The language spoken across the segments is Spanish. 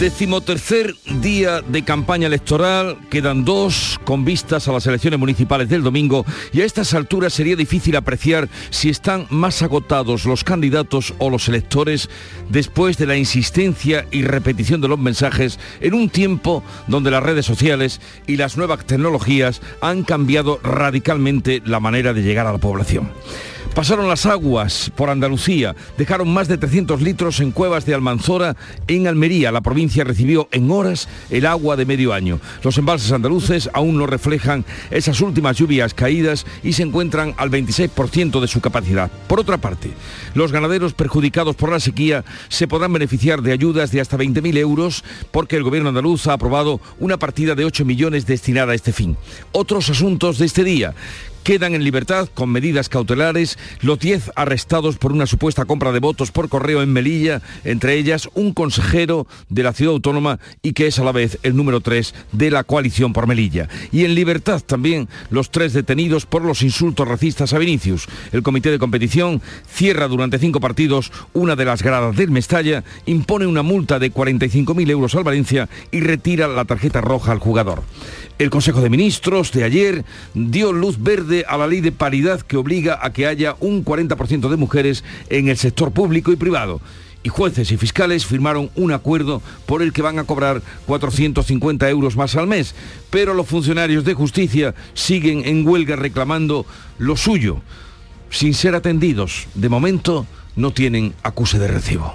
Decimotercer día de campaña electoral, quedan dos con vistas a las elecciones municipales del domingo y a estas alturas sería difícil apreciar si están más agotados los candidatos o los electores después de la insistencia y repetición de los mensajes en un tiempo donde las redes sociales y las nuevas tecnologías han cambiado radicalmente la manera de llegar a la población. Pasaron las aguas por Andalucía, dejaron más de 300 litros en cuevas de Almanzora en Almería. La provincia recibió en horas el agua de medio año. Los embalses andaluces aún no reflejan esas últimas lluvias caídas y se encuentran al 26% de su capacidad. Por otra parte, los ganaderos perjudicados por la sequía se podrán beneficiar de ayudas de hasta 20.000 euros porque el gobierno andaluz ha aprobado una partida de 8 millones destinada a este fin. Otros asuntos de este día Quedan en libertad con medidas cautelares los 10 arrestados por una supuesta compra de votos por correo en Melilla, entre ellas un consejero de la ciudad autónoma y que es a la vez el número 3 de la coalición por Melilla. Y en libertad también los tres detenidos por los insultos racistas a Vinicius. El comité de competición cierra durante cinco partidos una de las gradas del Mestalla, impone una multa de 45.000 euros al Valencia y retira la tarjeta roja al jugador. El Consejo de Ministros de ayer dio luz verde a la ley de paridad que obliga a que haya un 40% de mujeres en el sector público y privado y jueces y fiscales firmaron un acuerdo por el que van a cobrar 450 euros más al mes. Pero los funcionarios de justicia siguen en huelga reclamando lo suyo, sin ser atendidos. De momento no tienen acuse de recibo.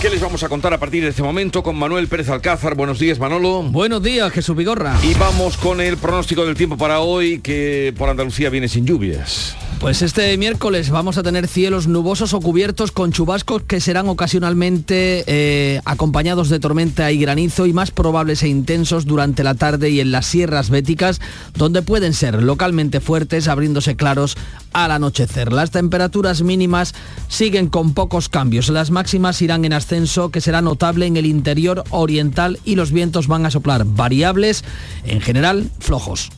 ¿Qué les vamos a contar a partir de este momento con Manuel Pérez Alcázar? Buenos días, Manolo. Buenos días, Jesús Vigorra. Y vamos con el pronóstico del tiempo para hoy, que por Andalucía viene sin lluvias. Pues este miércoles vamos a tener cielos nubosos o cubiertos con chubascos que serán ocasionalmente eh, acompañados de tormenta y granizo y más probables e intensos durante la tarde y en las sierras béticas, donde pueden ser localmente fuertes, abriéndose claros al anochecer. Las temperaturas mínimas siguen con pocos cambios. Las máximas irán en ascenso, que será notable en el interior oriental y los vientos van a soplar variables, en general flojos.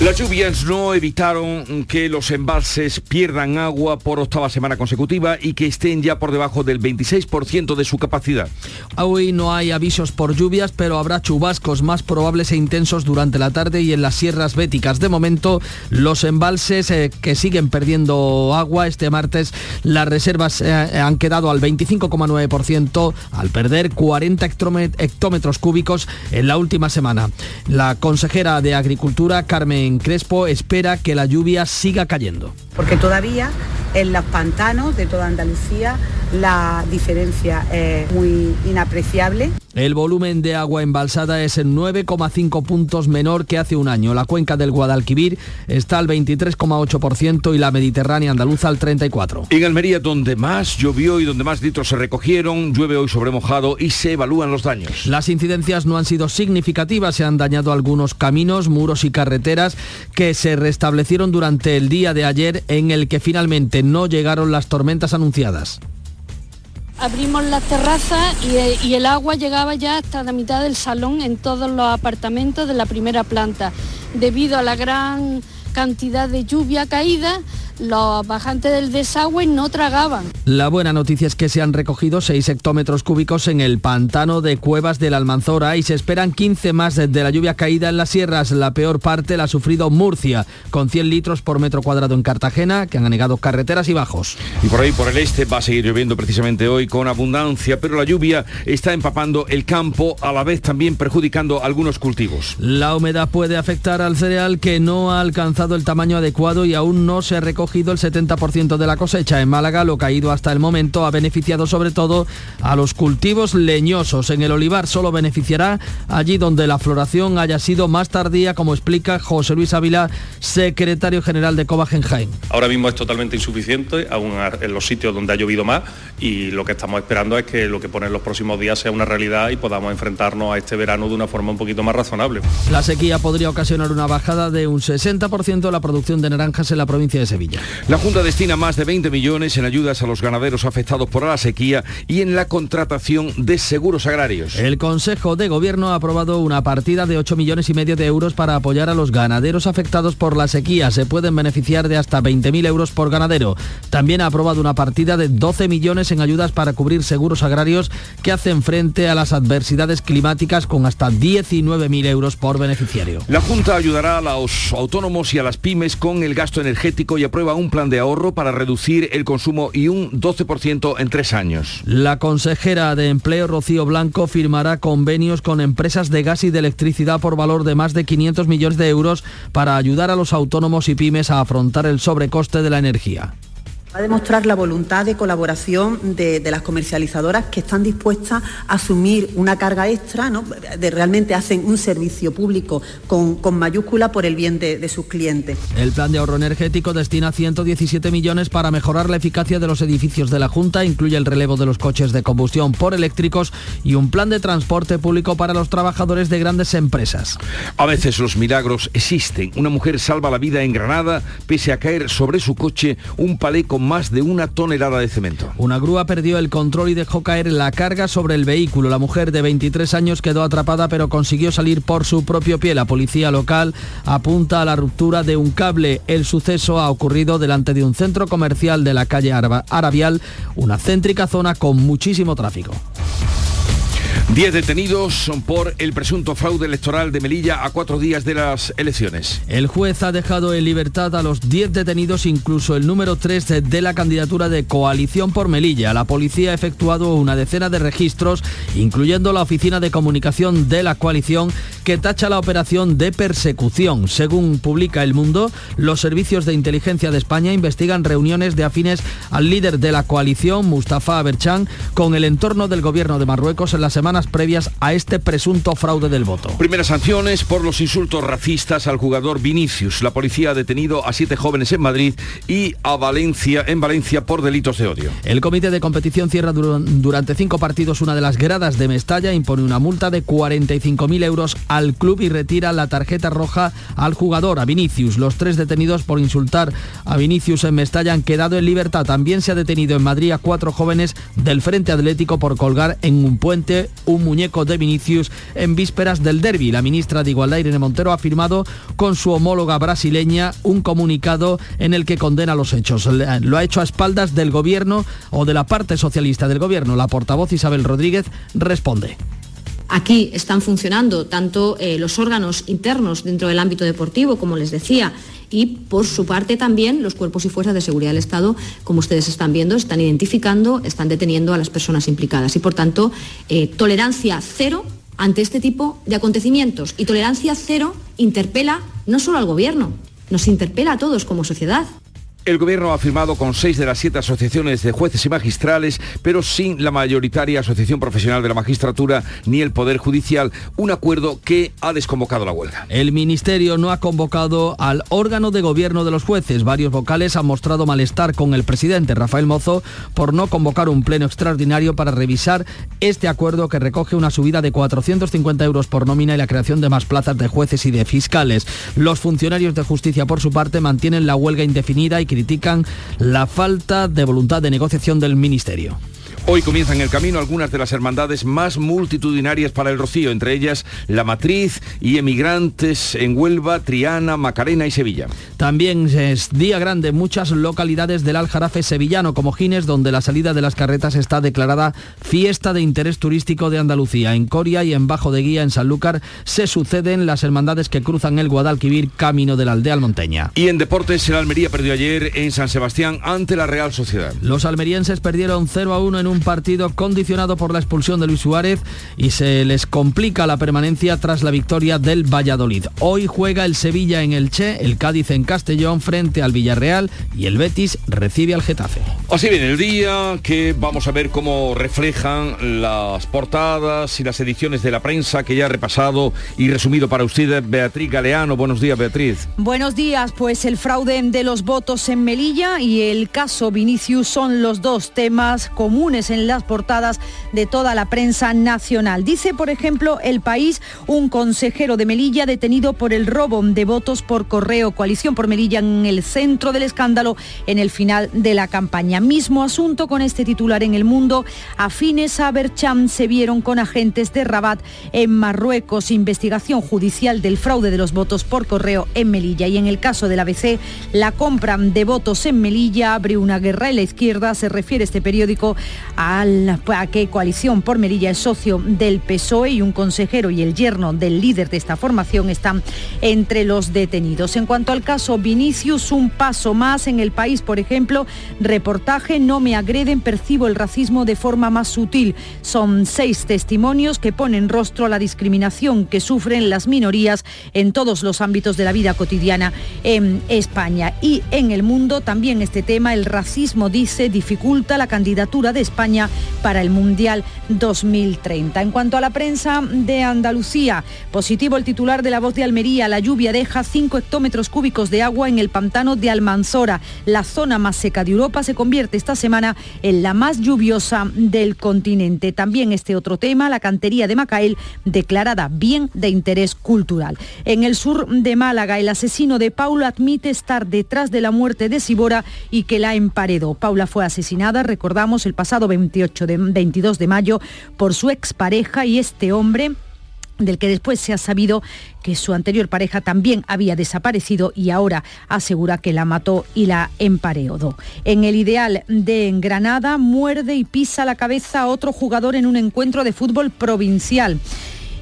Las lluvias no evitaron que los embalses pierdan agua por octava semana consecutiva y que estén ya por debajo del 26% de su capacidad. Hoy no hay avisos por lluvias, pero habrá chubascos más probables e intensos durante la tarde y en las sierras béticas. De momento, los embalses eh, que siguen perdiendo agua este martes, las reservas eh, han quedado al 25,9% al perder 40 hectómetros cúbicos en la última semana. La consejera de Agricultura, Carmen Crespo espera que la lluvia siga cayendo. Porque todavía en los pantanos de toda Andalucía la diferencia es muy inapreciable. El volumen de agua embalsada es en 9,5 puntos menor que hace un año. La cuenca del Guadalquivir está al 23,8% y la Mediterránea andaluza al 34%. En Almería, donde más llovió y donde más litros se recogieron, llueve hoy sobre mojado y se evalúan los daños. Las incidencias no han sido significativas, se han dañado algunos caminos, muros y carreteras que se restablecieron durante el día de ayer en el que finalmente no llegaron las tormentas anunciadas. Abrimos las terrazas y, y, el agua llegaba ya hasta la mitad del salón en todos los apartamentos de la primera planta. Debido a la gran cantidad de lluvia caída, los bajantes del desagüe no tragaban. La buena noticia es que se han recogido 6 hectómetros cúbicos en el pantano de Cuevas de la Almanzora y se esperan 15 más de la lluvia caída en las sierras. La peor parte la ha sufrido Murcia, con 100 litros por metro cuadrado en Cartagena, que han anegado carreteras y bajos. Y por ahí, por el este, va a seguir lloviendo precisamente hoy con abundancia, pero la lluvia está empapando el campo, a la vez también perjudicando algunos cultivos. La humedad puede afectar al cereal que no ha alcanzado el tamaño adecuado y aún no se recoge recogido el 70% de la cosecha. En Málaga, lo caído hasta el momento ha beneficiado sobre todo a los cultivos leñosos. En el olivar solo beneficiará allí donde la floración haya sido más tardía, como explica José Luis Ávila, secretario general de Cobagenheim. Ahora mismo es totalmente insuficiente, aún en los sitios donde ha llovido más, y lo que estamos esperando es que lo que pone en los próximos días sea una realidad y podamos enfrentarnos a este verano de una forma un poquito más razonable. La sequía podría ocasionar una bajada de un 60% de la producción de naranjas en la provincia de Sevilla. La Junta destina más de 20 millones en ayudas a los ganaderos afectados por la sequía y en la contratación de seguros agrarios. El Consejo de Gobierno ha aprobado una partida de 8 millones y medio de euros para apoyar a los ganaderos afectados por la sequía. Se pueden beneficiar de hasta 20.000 euros por ganadero. También ha aprobado una partida de 12 millones en ayudas para cubrir seguros agrarios que hacen frente a las adversidades climáticas con hasta 19.000 euros por beneficiario. La Junta ayudará a los autónomos y a las pymes con el gasto energético y aprueba un plan de ahorro para reducir el consumo y un 12% en tres años. La consejera de Empleo, Rocío Blanco, firmará convenios con empresas de gas y de electricidad por valor de más de 500 millones de euros para ayudar a los autónomos y pymes a afrontar el sobrecoste de la energía. Va a demostrar la voluntad de colaboración de, las comercializadoras que están dispuestas a asumir una carga extra, ¿no? de realmente hacen un servicio público con, mayúscula por el bien de, de, sus clientes. El plan de ahorro energético destina 117 millones para mejorar la eficacia de los edificios de la Junta, incluye el relevo de los coches de combustión por eléctricos y un plan de transporte público para los trabajadores de grandes empresas. A veces los milagros existen. Una mujer salva la vida en Granada pese a caer sobre su coche un palé con más de una tonelada de cemento. Una grúa perdió el control y dejó caer la carga sobre el vehículo. La mujer de 23 años quedó atrapada pero consiguió salir por su propio pie. La policía local apunta a la ruptura de un cable. El suceso ha ocurrido delante de un centro comercial de la calle Arabial, una céntrica zona con muchísimo tráfico. Diez detenidos por el presunto fraude electoral de Melilla a cuatro días de las elecciones. El juez ha dejado en libertad a los diez detenidos, incluso el número 3 de la candidatura de coalición por Melilla. La policía ha efectuado una decena de registros, incluyendo la oficina de comunicación de la coalición, que tacha la operación de persecución. Según publica El Mundo, los servicios de inteligencia de España investigan reuniones de afines al líder de la coalición, Mustafa Aberchan, con el entorno del gobierno de Marruecos en la semana previas a este presunto fraude del voto. Primeras sanciones por los insultos racistas al jugador Vinicius. La policía ha detenido a siete jóvenes en Madrid y a Valencia, en Valencia por delitos de odio. El comité de competición cierra durante cinco partidos una de las gradas de Mestalla, impone una multa de 45.000 euros al club y retira la tarjeta roja al jugador, a Vinicius. Los tres detenidos por insultar a Vinicius en Mestalla han quedado en libertad. También se ha detenido en Madrid a cuatro jóvenes del Frente Atlético por colgar en un puente un muñeco de Vinicius en vísperas del derby. La ministra de Igualdad, Irene Montero, ha firmado con su homóloga brasileña un comunicado en el que condena los hechos. Lo ha hecho a espaldas del gobierno o de la parte socialista del gobierno. La portavoz Isabel Rodríguez responde. Aquí están funcionando tanto eh, los órganos internos dentro del ámbito deportivo, como les decía, y por su parte también los cuerpos y fuerzas de seguridad del Estado, como ustedes están viendo, están identificando, están deteniendo a las personas implicadas. Y por tanto, eh, tolerancia cero ante este tipo de acontecimientos. Y tolerancia cero interpela no solo al Gobierno, nos interpela a todos como sociedad. El gobierno ha firmado con seis de las siete asociaciones de jueces y magistrales, pero sin la mayoritaria asociación profesional de la magistratura ni el Poder Judicial, un acuerdo que ha desconvocado la huelga. El Ministerio no ha convocado al órgano de gobierno de los jueces. Varios vocales han mostrado malestar con el presidente Rafael Mozo por no convocar un pleno extraordinario para revisar este acuerdo que recoge una subida de 450 euros por nómina y la creación de más plazas de jueces y de fiscales. Los funcionarios de justicia, por su parte, mantienen la huelga indefinida y critican la falta de voluntad de negociación del Ministerio. Hoy comienzan el camino algunas de las hermandades más multitudinarias para el Rocío, entre ellas La Matriz y emigrantes en Huelva, Triana, Macarena y Sevilla. También es día grande en muchas localidades del Aljarafe sevillano, como Gines, donde la salida de las carretas está declarada fiesta de interés turístico de Andalucía. En Coria y en Bajo de Guía, en Sanlúcar, se suceden las hermandades que cruzan el Guadalquivir camino de la aldea almonteña. Y en deportes, el Almería perdió ayer en San Sebastián ante la Real Sociedad. Los almerienses perdieron 0 a 1 en un un partido condicionado por la expulsión de Luis Suárez y se les complica la permanencia tras la victoria del Valladolid. Hoy juega el Sevilla en el Che, el Cádiz en Castellón frente al Villarreal y el Betis recibe al Getafe. Así viene el día que vamos a ver cómo reflejan las portadas y las ediciones de la prensa que ya ha repasado y resumido para ustedes Beatriz Galeano. Buenos días, Beatriz. Buenos días, pues el fraude de los votos en Melilla y el caso Vinicius son los dos temas comunes en las portadas de toda la prensa nacional. Dice, por ejemplo, El País, un consejero de Melilla detenido por el robo de votos por correo. Coalición por Melilla en el centro del escándalo en el final de la campaña. Mismo asunto con este titular en el mundo. Afines a Bercham se vieron con agentes de Rabat en Marruecos. Investigación judicial del fraude de los votos por correo en Melilla. Y en el caso del ABC, la compra de votos en Melilla abre una guerra en la izquierda. Se refiere este periódico a, a que Coalición por Melilla es socio del PSOE y un consejero y el yerno del líder de esta formación están entre los detenidos. En cuanto al caso Vinicius, un paso más en el país, por ejemplo, reportaje No me agreden, percibo el racismo de forma más sutil. Son seis testimonios que ponen rostro a la discriminación que sufren las minorías en todos los ámbitos de la vida cotidiana en España. Y en el mundo también este tema, el racismo, dice, dificulta la candidatura de España para el Mundial 2030. En cuanto a la prensa de Andalucía, positivo el titular de la voz de Almería, la lluvia deja 5 hectómetros cúbicos de agua en el pantano de Almanzora. La zona más seca de Europa se convierte esta semana en la más lluviosa del continente. También este otro tema, la cantería de Macael, declarada bien de interés cultural. En el sur de Málaga, el asesino de Paula admite estar detrás de la muerte de Sibora y que la emparedó. Paula fue asesinada, recordamos, el pasado 28 de, 22 de mayo por su expareja y este hombre del que después se ha sabido que su anterior pareja también había desaparecido y ahora asegura que la mató y la empareó. En el ideal de Granada muerde y pisa la cabeza a otro jugador en un encuentro de fútbol provincial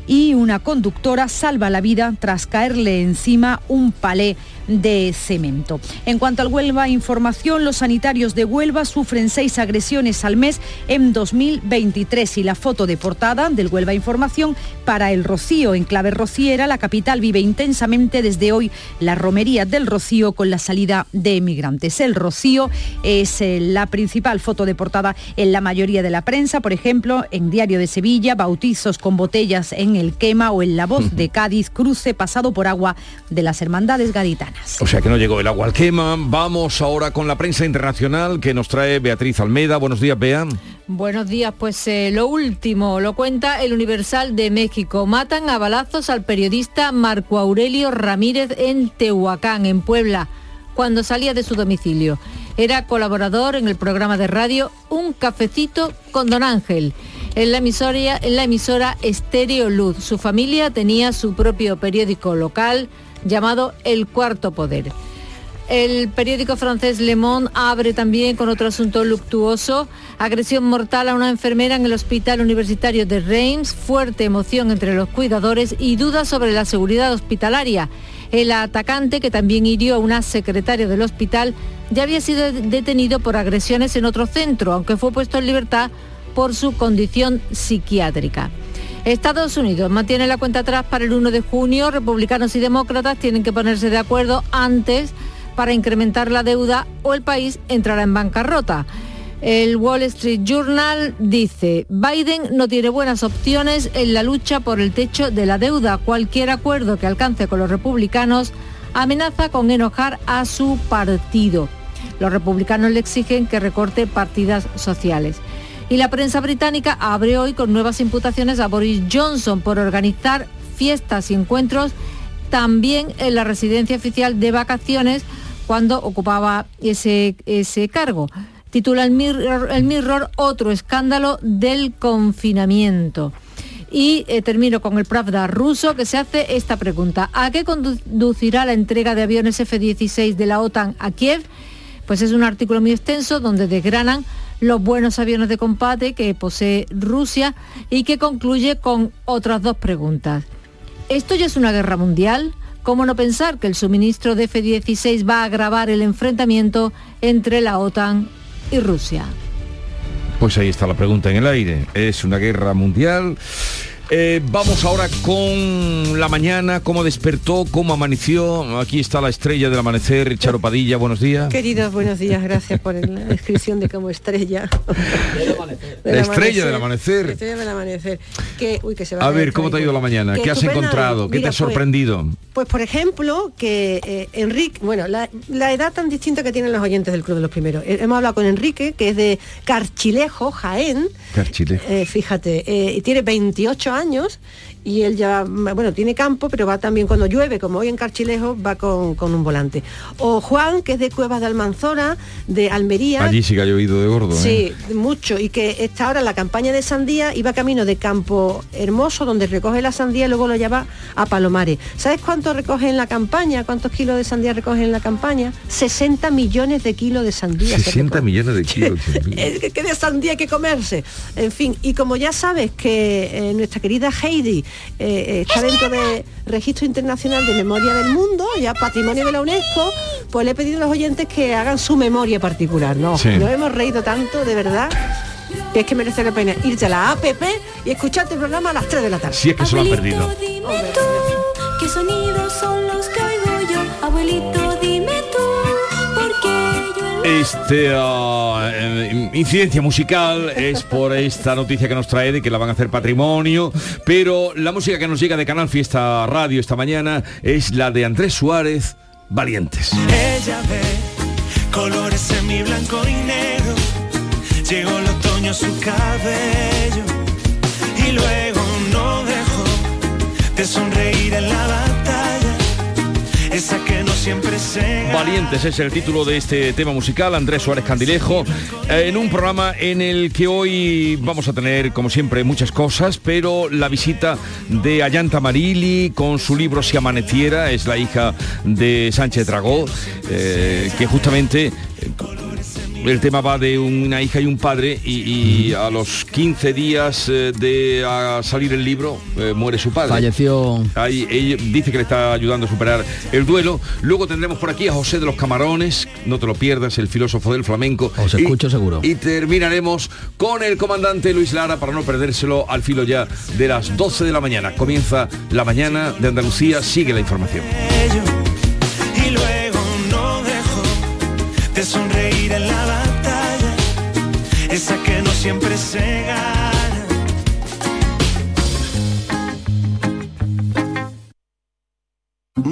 y una conductora salva la vida tras caerle encima un palé de cemento. En cuanto al Huelva Información, los sanitarios de Huelva sufren seis agresiones al mes en 2023 y la foto de portada del Huelva Información para el Rocío. En clave rociera, la capital vive intensamente desde hoy la romería del Rocío con la salida de emigrantes. El Rocío es eh, la principal foto de portada en la mayoría de la prensa, por ejemplo, en Diario de Sevilla, bautizos con botellas en el quema o en La Voz de Cádiz, cruce pasado por agua de las hermandades gaditanas. O sea que no llegó el agua al quema. Vamos ahora con la prensa internacional que nos trae Beatriz Almeida. Buenos días, Bea. Buenos días, pues eh, lo último lo cuenta el Universal de México. Matan a balazos al periodista Marco Aurelio Ramírez en Tehuacán, en Puebla, cuando salía de su domicilio. Era colaborador en el programa de radio Un Cafecito con Don Ángel. En la emisora, en la emisora Estéreo Luz. Su familia tenía su propio periódico local llamado El Cuarto Poder. El periódico francés Le Monde abre también con otro asunto luctuoso, agresión mortal a una enfermera en el hospital universitario de Reims, fuerte emoción entre los cuidadores y dudas sobre la seguridad hospitalaria. El atacante, que también hirió a una secretaria del hospital, ya había sido detenido por agresiones en otro centro, aunque fue puesto en libertad por su condición psiquiátrica. Estados Unidos mantiene la cuenta atrás para el 1 de junio. Republicanos y demócratas tienen que ponerse de acuerdo antes para incrementar la deuda o el país entrará en bancarrota. El Wall Street Journal dice, Biden no tiene buenas opciones en la lucha por el techo de la deuda. Cualquier acuerdo que alcance con los republicanos amenaza con enojar a su partido. Los republicanos le exigen que recorte partidas sociales. Y la prensa británica abre hoy con nuevas imputaciones a Boris Johnson por organizar fiestas y encuentros también en la residencia oficial de vacaciones cuando ocupaba ese, ese cargo. Titula el Mirror, el Mirror otro escándalo del confinamiento. Y eh, termino con el Pravda ruso que se hace esta pregunta. ¿A qué conducirá la entrega de aviones F-16 de la OTAN a Kiev? Pues es un artículo muy extenso donde desgranan los buenos aviones de combate que posee Rusia y que concluye con otras dos preguntas. ¿Esto ya es una guerra mundial? ¿Cómo no pensar que el suministro de F-16 va a agravar el enfrentamiento entre la OTAN y Rusia? Pues ahí está la pregunta en el aire. ¿Es una guerra mundial? Eh, vamos ahora con la mañana, cómo despertó, cómo amaneció. Aquí está la estrella del amanecer, Charo Padilla, buenos días. Queridos, buenos días, gracias por la descripción de como estrella. la estrella del amanecer. La estrella del amanecer. a ver, ¿cómo te ha ido la mañana? ¿Qué has encontrado? ¿Qué te ha pues, sorprendido? Pues, por ejemplo, que eh, Enrique, bueno, la, edad tan distinta que tienen los oyentes del Club de los Primeros. Eh, hemos hablado con Enrique, que es de Carchilejo, Jaén. Carchilejo. fíjate, y tiene 28 años años y él ya, bueno, tiene campo, pero va también cuando llueve, como hoy en Carchilejo, va con, un volante. O Juan, que es de Cuevas de Almanzora, de Almería. Allí sí que ha llovido de gordo. Sí, ¿eh? mucho. Y que está ahora en la campaña de sandía, iba camino de Campo Hermoso, donde recoge la sandía y luego lo lleva a Palomares. ¿Sabes cuánto recoge en la campaña? ¿Cuántos kilos de sandía recoge en la campaña? 60 millones de kilos de sandía. 60 millones de kilos. ¿Qué de sandía hay que comerse? En fin, y como ya sabes que eh, nuestra querida Heidi eh, está dentro del Registro Internacional de Memoria del Mundo, ya patrimonio de la UNESCO, pues le he pedido a los oyentes que hagan su memoria particular. No, nos hemos reído tanto, de verdad. Que es que merece la pena irte a la APP y escucharte el programa a las 3 de la tarde. Si es que se lo han perdido. ¿Qué sonidos son los que oigo yo? Abuelito, este incidencia musical es por esta noticia que nos trae de que la van a hacer patrimonio, pero la música que nos llega de Canal Fiesta Radio esta mañana es la de Andrés Suárez, Valientes. Ella ve colores en mi blanco y negro, llegó el otoño su cabello y luego no dejó de sonreír en la batalla, Valientes es el título de este tema musical, Andrés Suárez Candilejo, eh, en un programa en el que hoy vamos a tener, como siempre, muchas cosas, pero la visita de Ayanta Marili con su libro Si amaneciera, es la hija de Sánchez Dragó, eh, que justamente el tema va de una hija y un padre y, a los 15 días eh, de salir el libro eh, muere su padre. Falleció. Ahí, ella dice que le está ayudando a superar el duelo. Luego tendremos por aquí a José de los Camarones, no te lo pierdas, el filósofo del flamenco. Os escucho seguro. Y terminaremos con el comandante Luis Lara para no perdérselo al filo ya de las 12 de la mañana. Comienza la mañana de Andalucía, sigue la información. De sonreír en la esa que no siempre se gana.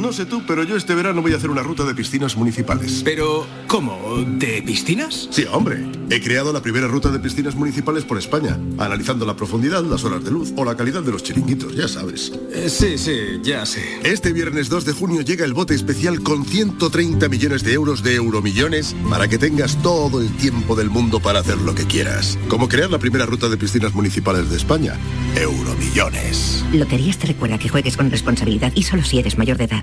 No sé tú, pero yo este verano voy a hacer una ruta de piscinas municipales. Pero, ¿cómo? ¿De piscinas? Sí, hombre. He creado la primera ruta de piscinas municipales por España, analizando la profundidad, las horas de luz o la calidad de los chiringuitos, ya sabes. Eh, sí, sí, ya sé. Este viernes 2 de junio llega el bote especial con 130 millones de euros de euromillones para que tengas todo el tiempo del mundo para hacer lo que quieras. Como crear la primera ruta de piscinas municipales de España. Euromillones. Loterías te recuerda que juegues con responsabilidad y solo si eres mayor de edad.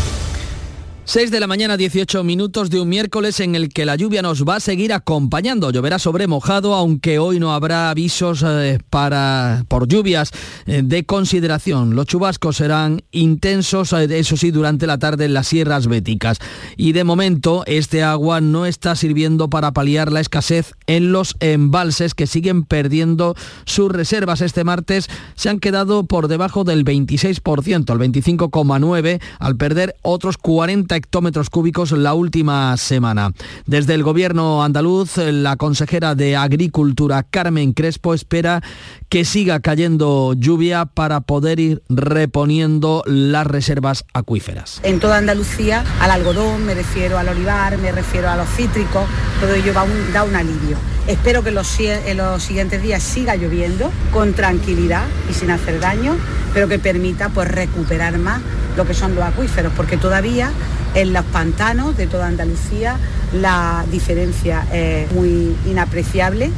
6 de la mañana, 18 minutos de un miércoles en el que la lluvia nos va a seguir acompañando. Lloverá sobre mojado, aunque hoy no habrá avisos eh, para, por lluvias eh, de consideración. Los chubascos serán intensos, eh, eso sí, durante la tarde en las sierras béticas. Y de momento, este agua no está sirviendo para paliar la escasez en los embalses que siguen perdiendo sus reservas. Este martes se han quedado por debajo del 26%, el 25,9%, al perder otros 40 hectómetros cúbicos la última semana. Desde el gobierno andaluz, la consejera de Agricultura, Carmen Crespo, espera que siga cayendo lluvia para poder ir reponiendo las reservas acuíferas. En toda Andalucía, al algodón, me refiero al olivar, me refiero a los cítricos, todo ello va da un alivio. Espero que en los siguientes días siga lloviendo con tranquilidad y sin hacer daño, pero que permita pues recuperar más lo que son los acuíferos, porque todavía en los pantanos de toda Andalucía la diferencia es muy inapreciable.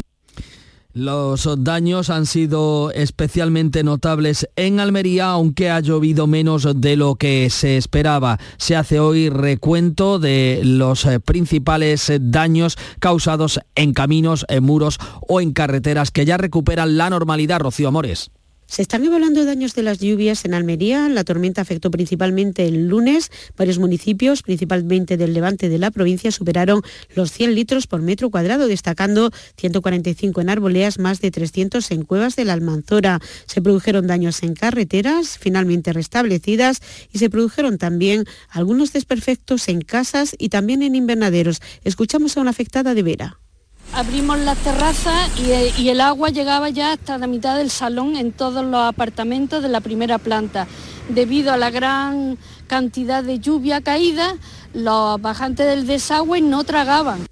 Los daños han sido especialmente notables en Almería, aunque ha llovido menos de lo que se esperaba. Se hace hoy recuento de los eh, principales daños causados en caminos, en muros o en carreteras que ya recuperan la normalidad. Rocío Amores. Se están evaluando daños de las lluvias en Almería. La tormenta afectó principalmente el lunes. Varios municipios, principalmente del levante de la provincia, superaron los 100 litros por metro cuadrado, destacando 145 en arboleas, más de 300 en cuevas de la Almanzora. Se produjeron daños en carreteras, finalmente restablecidas, y se produjeron también algunos desperfectos en casas y también en invernaderos. Escuchamos a una afectada de Vera abrimos las terrazas y, el agua llegaba ya hasta la mitad del salón en todos los apartamentos de la primera planta. Debido a la gran cantidad de lluvia caída, los bajantes del desagüe no tragaban.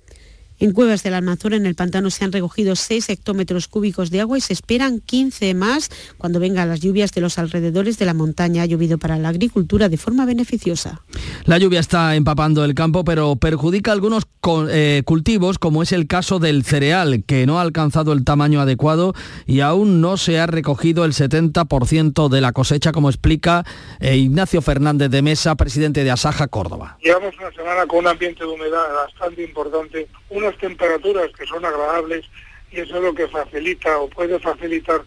En Cuevas del Almanzora, en el pantano, se han recogido 6 hectómetros cúbicos de agua y se esperan 15 más cuando vengan las lluvias de los alrededores de la montaña. Ha llovido para la agricultura de forma beneficiosa. La lluvia está empapando el campo, pero perjudica algunos eh, cultivos, como es el caso del cereal, que no ha alcanzado el tamaño adecuado y aún no se ha recogido el 70% de la cosecha, como explica eh, Ignacio Fernández de Mesa, presidente de Asaja Córdoba. Llevamos una semana con un ambiente de humedad bastante importante, temperaturas que son agradables y eso es lo que facilita o puede facilitar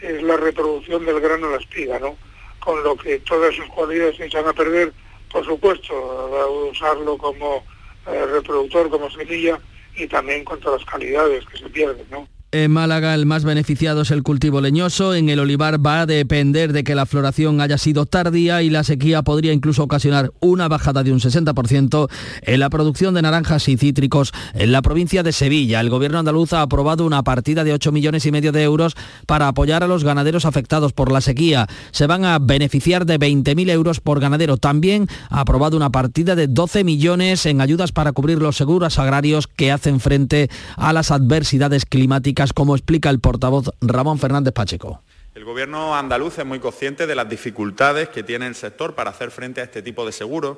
es la reproducción del grano en la espiga, ¿no? Con lo que todas sus cualidades se echan a perder, por supuesto, usarlo como eh, reproductor, como semilla y también contra las calidades que se pierden, ¿no? En Málaga el más beneficiado es el cultivo leñoso. En el olivar va a depender de que la floración haya sido tardía y la sequía podría incluso ocasionar una bajada de un 60% en la producción de naranjas y cítricos en la provincia de Sevilla. El gobierno andaluz ha aprobado una partida de 8 millones y medio de euros para apoyar a los ganaderos afectados por la sequía. Se van a beneficiar de 20.000 euros por ganadero. También ha aprobado una partida de 12 millones en ayudas para cubrir los seguros agrarios que hacen frente a las adversidades climáticas como explica el portavoz Ramón Fernández Pacheco. El Gobierno andaluz es muy consciente de las dificultades que tiene el sector para hacer frente a este tipo de seguros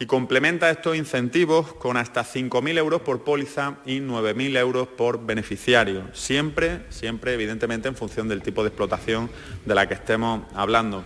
y complementa estos incentivos con hasta 5.000 euros por póliza y 9.000 euros por beneficiario, siempre, siempre evidentemente en función del tipo de explotación de la que estemos hablando.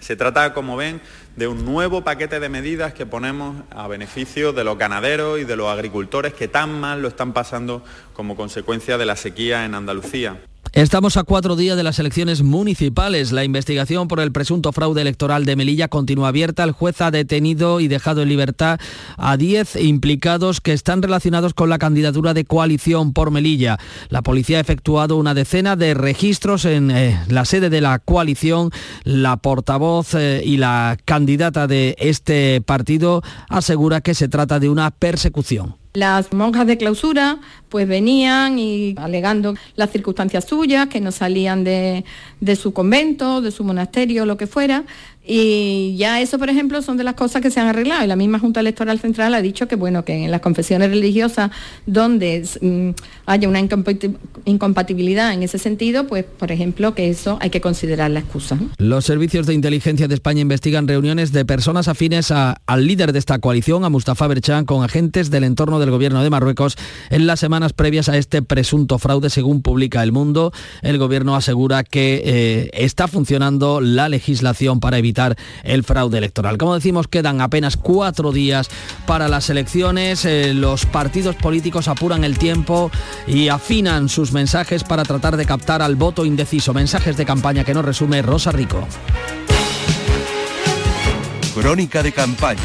Se trata, como ven, de un nuevo paquete de medidas que ponemos a beneficio de los ganaderos y de los agricultores que tan mal lo están pasando como consecuencia de la sequía en Andalucía. Estamos a cuatro días de las elecciones municipales. La investigación por el presunto fraude electoral de Melilla continúa abierta. El juez ha detenido y dejado en libertad a diez implicados que están relacionados con la candidatura de coalición por Melilla. La policía ha efectuado una decena de registros en eh, la sede de la coalición. La portavoz eh, y la candidata de este partido asegura que se trata de una persecución. Las monjas de clausura pues venían y alegando las circunstancias suyas, que no salían de, de su convento, de su monasterio, lo que fuera, y ya eso, por ejemplo, son de las cosas que se han arreglado. Y la misma Junta Electoral Central ha dicho que, bueno, que en las confesiones religiosas donde mm, haya una incompatibilidad en ese sentido, pues, por ejemplo, que eso hay que considerar la excusa. Los servicios de inteligencia de España investigan reuniones de personas afines al líder de esta coalición, a Mustafa Berchan, con agentes del entorno del gobierno de Marruecos en las semanas previas a este presunto fraude, según publica El Mundo. El gobierno asegura que eh, está funcionando la legislación para evitar el fraude electoral. Como decimos, quedan apenas cuatro días para las elecciones. Eh, los partidos políticos apuran el tiempo y afinan sus mensajes para tratar de captar al voto indeciso. Mensajes de campaña que nos resume Rosa Rico. Crónica de campaña.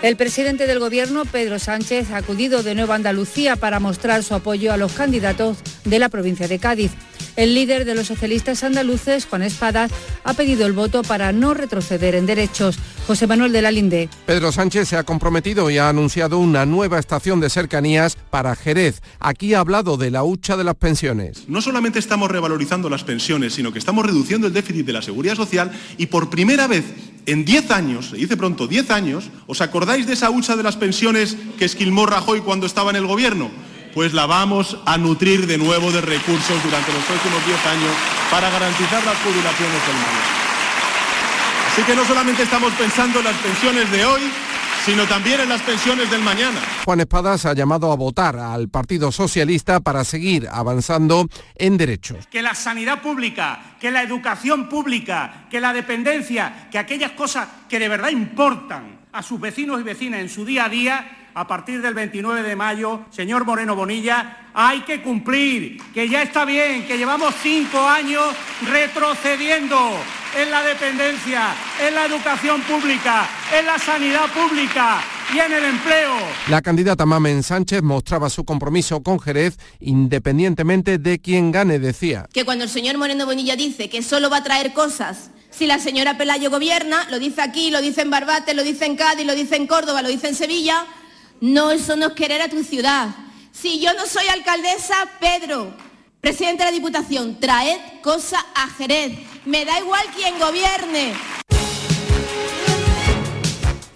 El presidente del Gobierno, Pedro Sánchez, ha acudido de nuevo a Andalucía para mostrar su apoyo a los candidatos de la provincia de Cádiz. El líder de los socialistas andaluces, Juan Espadas, ha pedido el voto para no retroceder en derechos. José Manuel de la Linde. Pedro Sánchez se ha comprometido y ha anunciado una nueva estación de cercanías para Jerez. Aquí ha hablado de la hucha de las pensiones. No solamente estamos revalorizando las pensiones, sino que estamos reduciendo el déficit de la seguridad social y por primera vez en 10 años, se dice pronto 10 años, ¿os acordáis de esa hucha de las pensiones que esquilmó Rajoy cuando estaba en el gobierno? Pues la vamos a nutrir de nuevo de recursos durante los próximos 10 años para garantizar las jubilaciones del mañana. Así que no solamente estamos pensando en las pensiones de hoy, sino también en las pensiones del mañana. Juan Espadas ha llamado a votar al Partido Socialista para seguir avanzando en derechos. Que la sanidad pública, que la educación pública, que la dependencia, que aquellas cosas que de verdad importan a sus vecinos y vecinas en su día a día, a partir del 29 de mayo, señor Moreno Bonilla, hay que cumplir, que ya está bien, que llevamos cinco años retrocediendo en la dependencia, en la educación pública, en la sanidad pública y en el empleo. La candidata Mamen Sánchez mostraba su compromiso con Jerez independientemente de quién gane, decía. Que cuando el señor Moreno Bonilla dice que solo va a traer cosas si la señora Pelayo gobierna, lo dice aquí, lo dice en Barbate, lo dice en Cádiz, lo dice en Córdoba, lo dice en Sevilla, no, eso no es querer a tu ciudad. Si yo no soy alcaldesa, Pedro, presidente de la Diputación, traed cosa a Jerez. Me da igual quién gobierne.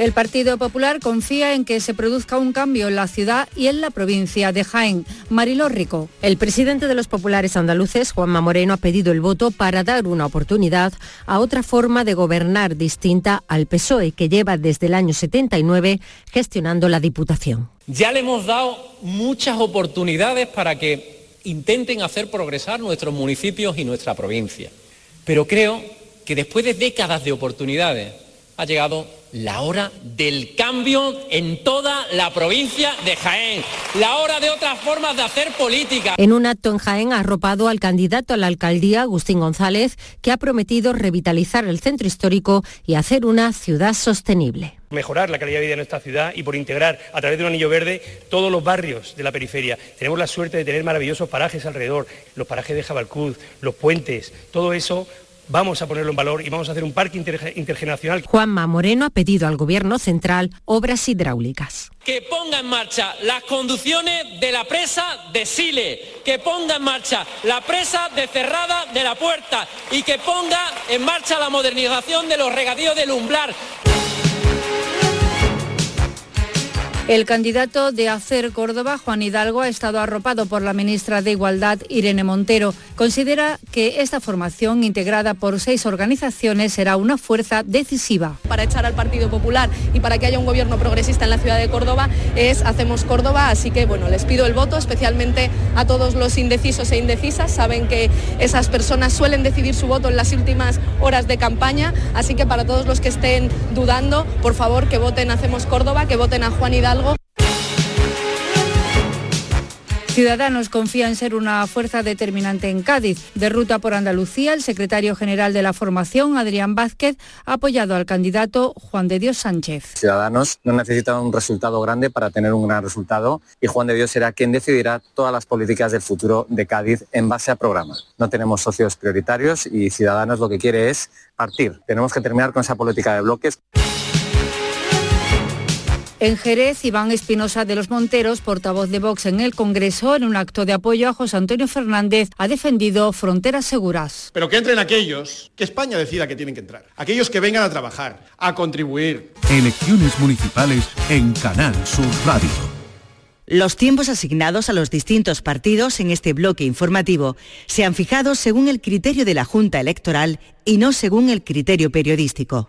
El Partido Popular confía en que se produzca un cambio en la ciudad y en la provincia de Jaén. Mariló Rico. El presidente de los populares andaluces, Juanma Moreno, ha pedido el voto para dar una oportunidad a otra forma de gobernar distinta al PSOE, que lleva desde el año 79 gestionando la Diputación. Ya le hemos dado muchas oportunidades para que intenten hacer progresar nuestros municipios y nuestra provincia. Pero creo que después de décadas de oportunidades ha llegado la hora del cambio en toda la provincia de Jaén, la hora de otras formas de hacer política. En un acto en Jaén ha arropado al candidato a la alcaldía, Agustín González, que ha prometido revitalizar el centro histórico y hacer una ciudad sostenible mejorar la calidad de vida de nuestra ciudad y por integrar a través de un anillo verde todos los barrios de la periferia. Tenemos la suerte de tener maravillosos parajes alrededor, los parajes de Jabalcuz, los puentes, todo eso vamos a ponerlo en valor y vamos a hacer un parque intergeneracional. Juanma Moreno ha pedido al Gobierno central obras hidráulicas. Que ponga en marcha las conducciones de la presa de Sile, que ponga en marcha la presa de Cerrada de la Puerta y que ponga en marcha la modernización de los regadíos del Umblar. El candidato de Hacer Córdoba, Juan Hidalgo, ha estado arropado por la ministra de Igualdad, Irene Montero. Considera que esta formación, integrada por seis organizaciones, será una fuerza decisiva. Para echar al Partido Popular y para que haya un gobierno progresista en la ciudad de Córdoba es Hacemos Córdoba, así que bueno, les pido el voto, especialmente a todos los indecisos e indecisas. Saben que esas personas suelen decidir su voto en las últimas horas de campaña, así que para todos los que estén dudando, por favor que voten Hacemos Córdoba, que voten a Juan Hidalgo Ciudadanos confía en ser una fuerza determinante en Cádiz. De ruta por Andalucía, el secretario general de la formación, Adrián Vázquez, ha apoyado al candidato Juan de Dios Sánchez. Ciudadanos no necesitan un resultado grande para tener un gran resultado y Juan de Dios será quien decidirá todas las políticas del futuro de Cádiz en base a programas. No tenemos socios prioritarios y Ciudadanos lo que quiere es partir. Tenemos que terminar con esa política de bloques. En Jerez, Iván Espinosa de los Monteros, portavoz de Vox en el Congreso, en un acto de apoyo a José Antonio Fernández, ha defendido fronteras seguras. Pero que entren aquellos que España decida que tienen que entrar. Aquellos que vengan a trabajar, a contribuir. Elecciones municipales en Canal Sur Radio. Los tiempos asignados a los distintos partidos en este bloque informativo se han fijado según el criterio de la Junta Electoral y no según el criterio periodístico.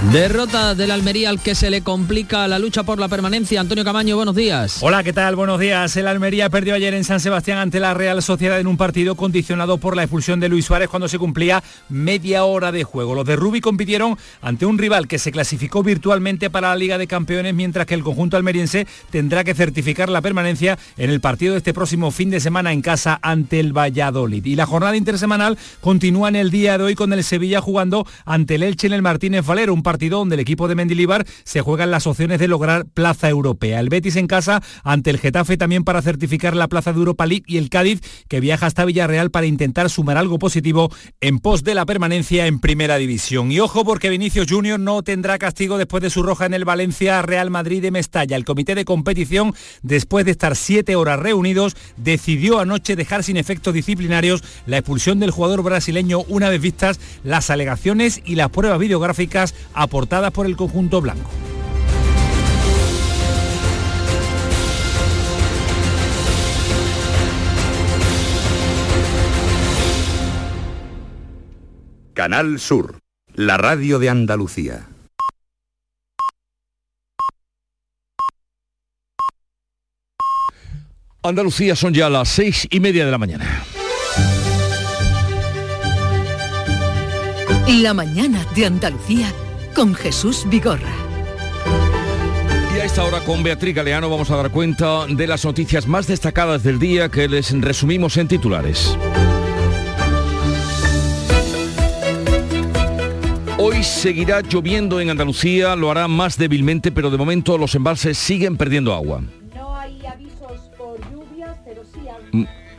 Derrota del Almería al que se le complica la lucha por la permanencia. Antonio Camaño, buenos días. Hola, ¿qué tal? Buenos días. El Almería perdió ayer en San Sebastián ante la Real Sociedad en un partido condicionado por la expulsión de Luis Suárez cuando se cumplía media hora de juego. Los de Rubi compitieron ante un rival que se clasificó virtualmente para la Liga de Campeones, mientras que el conjunto almeriense tendrá que certificar la permanencia en el partido de este próximo fin de semana en casa ante el Valladolid. Y la jornada intersemanal continúa en el día de hoy con el Sevilla jugando ante el Elche en el Martínez Valero, partido donde el equipo de Mendilibar se juega en las opciones de lograr plaza europea. El Betis en casa ante el Getafe también para certificar la plaza de Europa League y el Cádiz que viaja hasta Villarreal para intentar sumar algo positivo en pos de la permanencia en primera división. Y ojo porque Vinicius Junior no tendrá castigo después de su roja en el Valencia Real Madrid de Mestalla. El comité de competición, después de estar siete horas reunidos, decidió anoche dejar sin efectos disciplinarios la expulsión del jugador brasileño una vez vistas las alegaciones y las pruebas videográficas aportadas por el conjunto blanco. Canal Sur, la radio de Andalucía. Andalucía son ya las seis y media de la mañana. La mañana de Andalucía con Jesús Vigorra. Y a esta hora con Beatriz Galeano vamos a dar cuenta de las noticias más destacadas del día que les resumimos en titulares. Hoy seguirá lloviendo en Andalucía, lo hará más débilmente, pero de momento los embalses siguen perdiendo agua.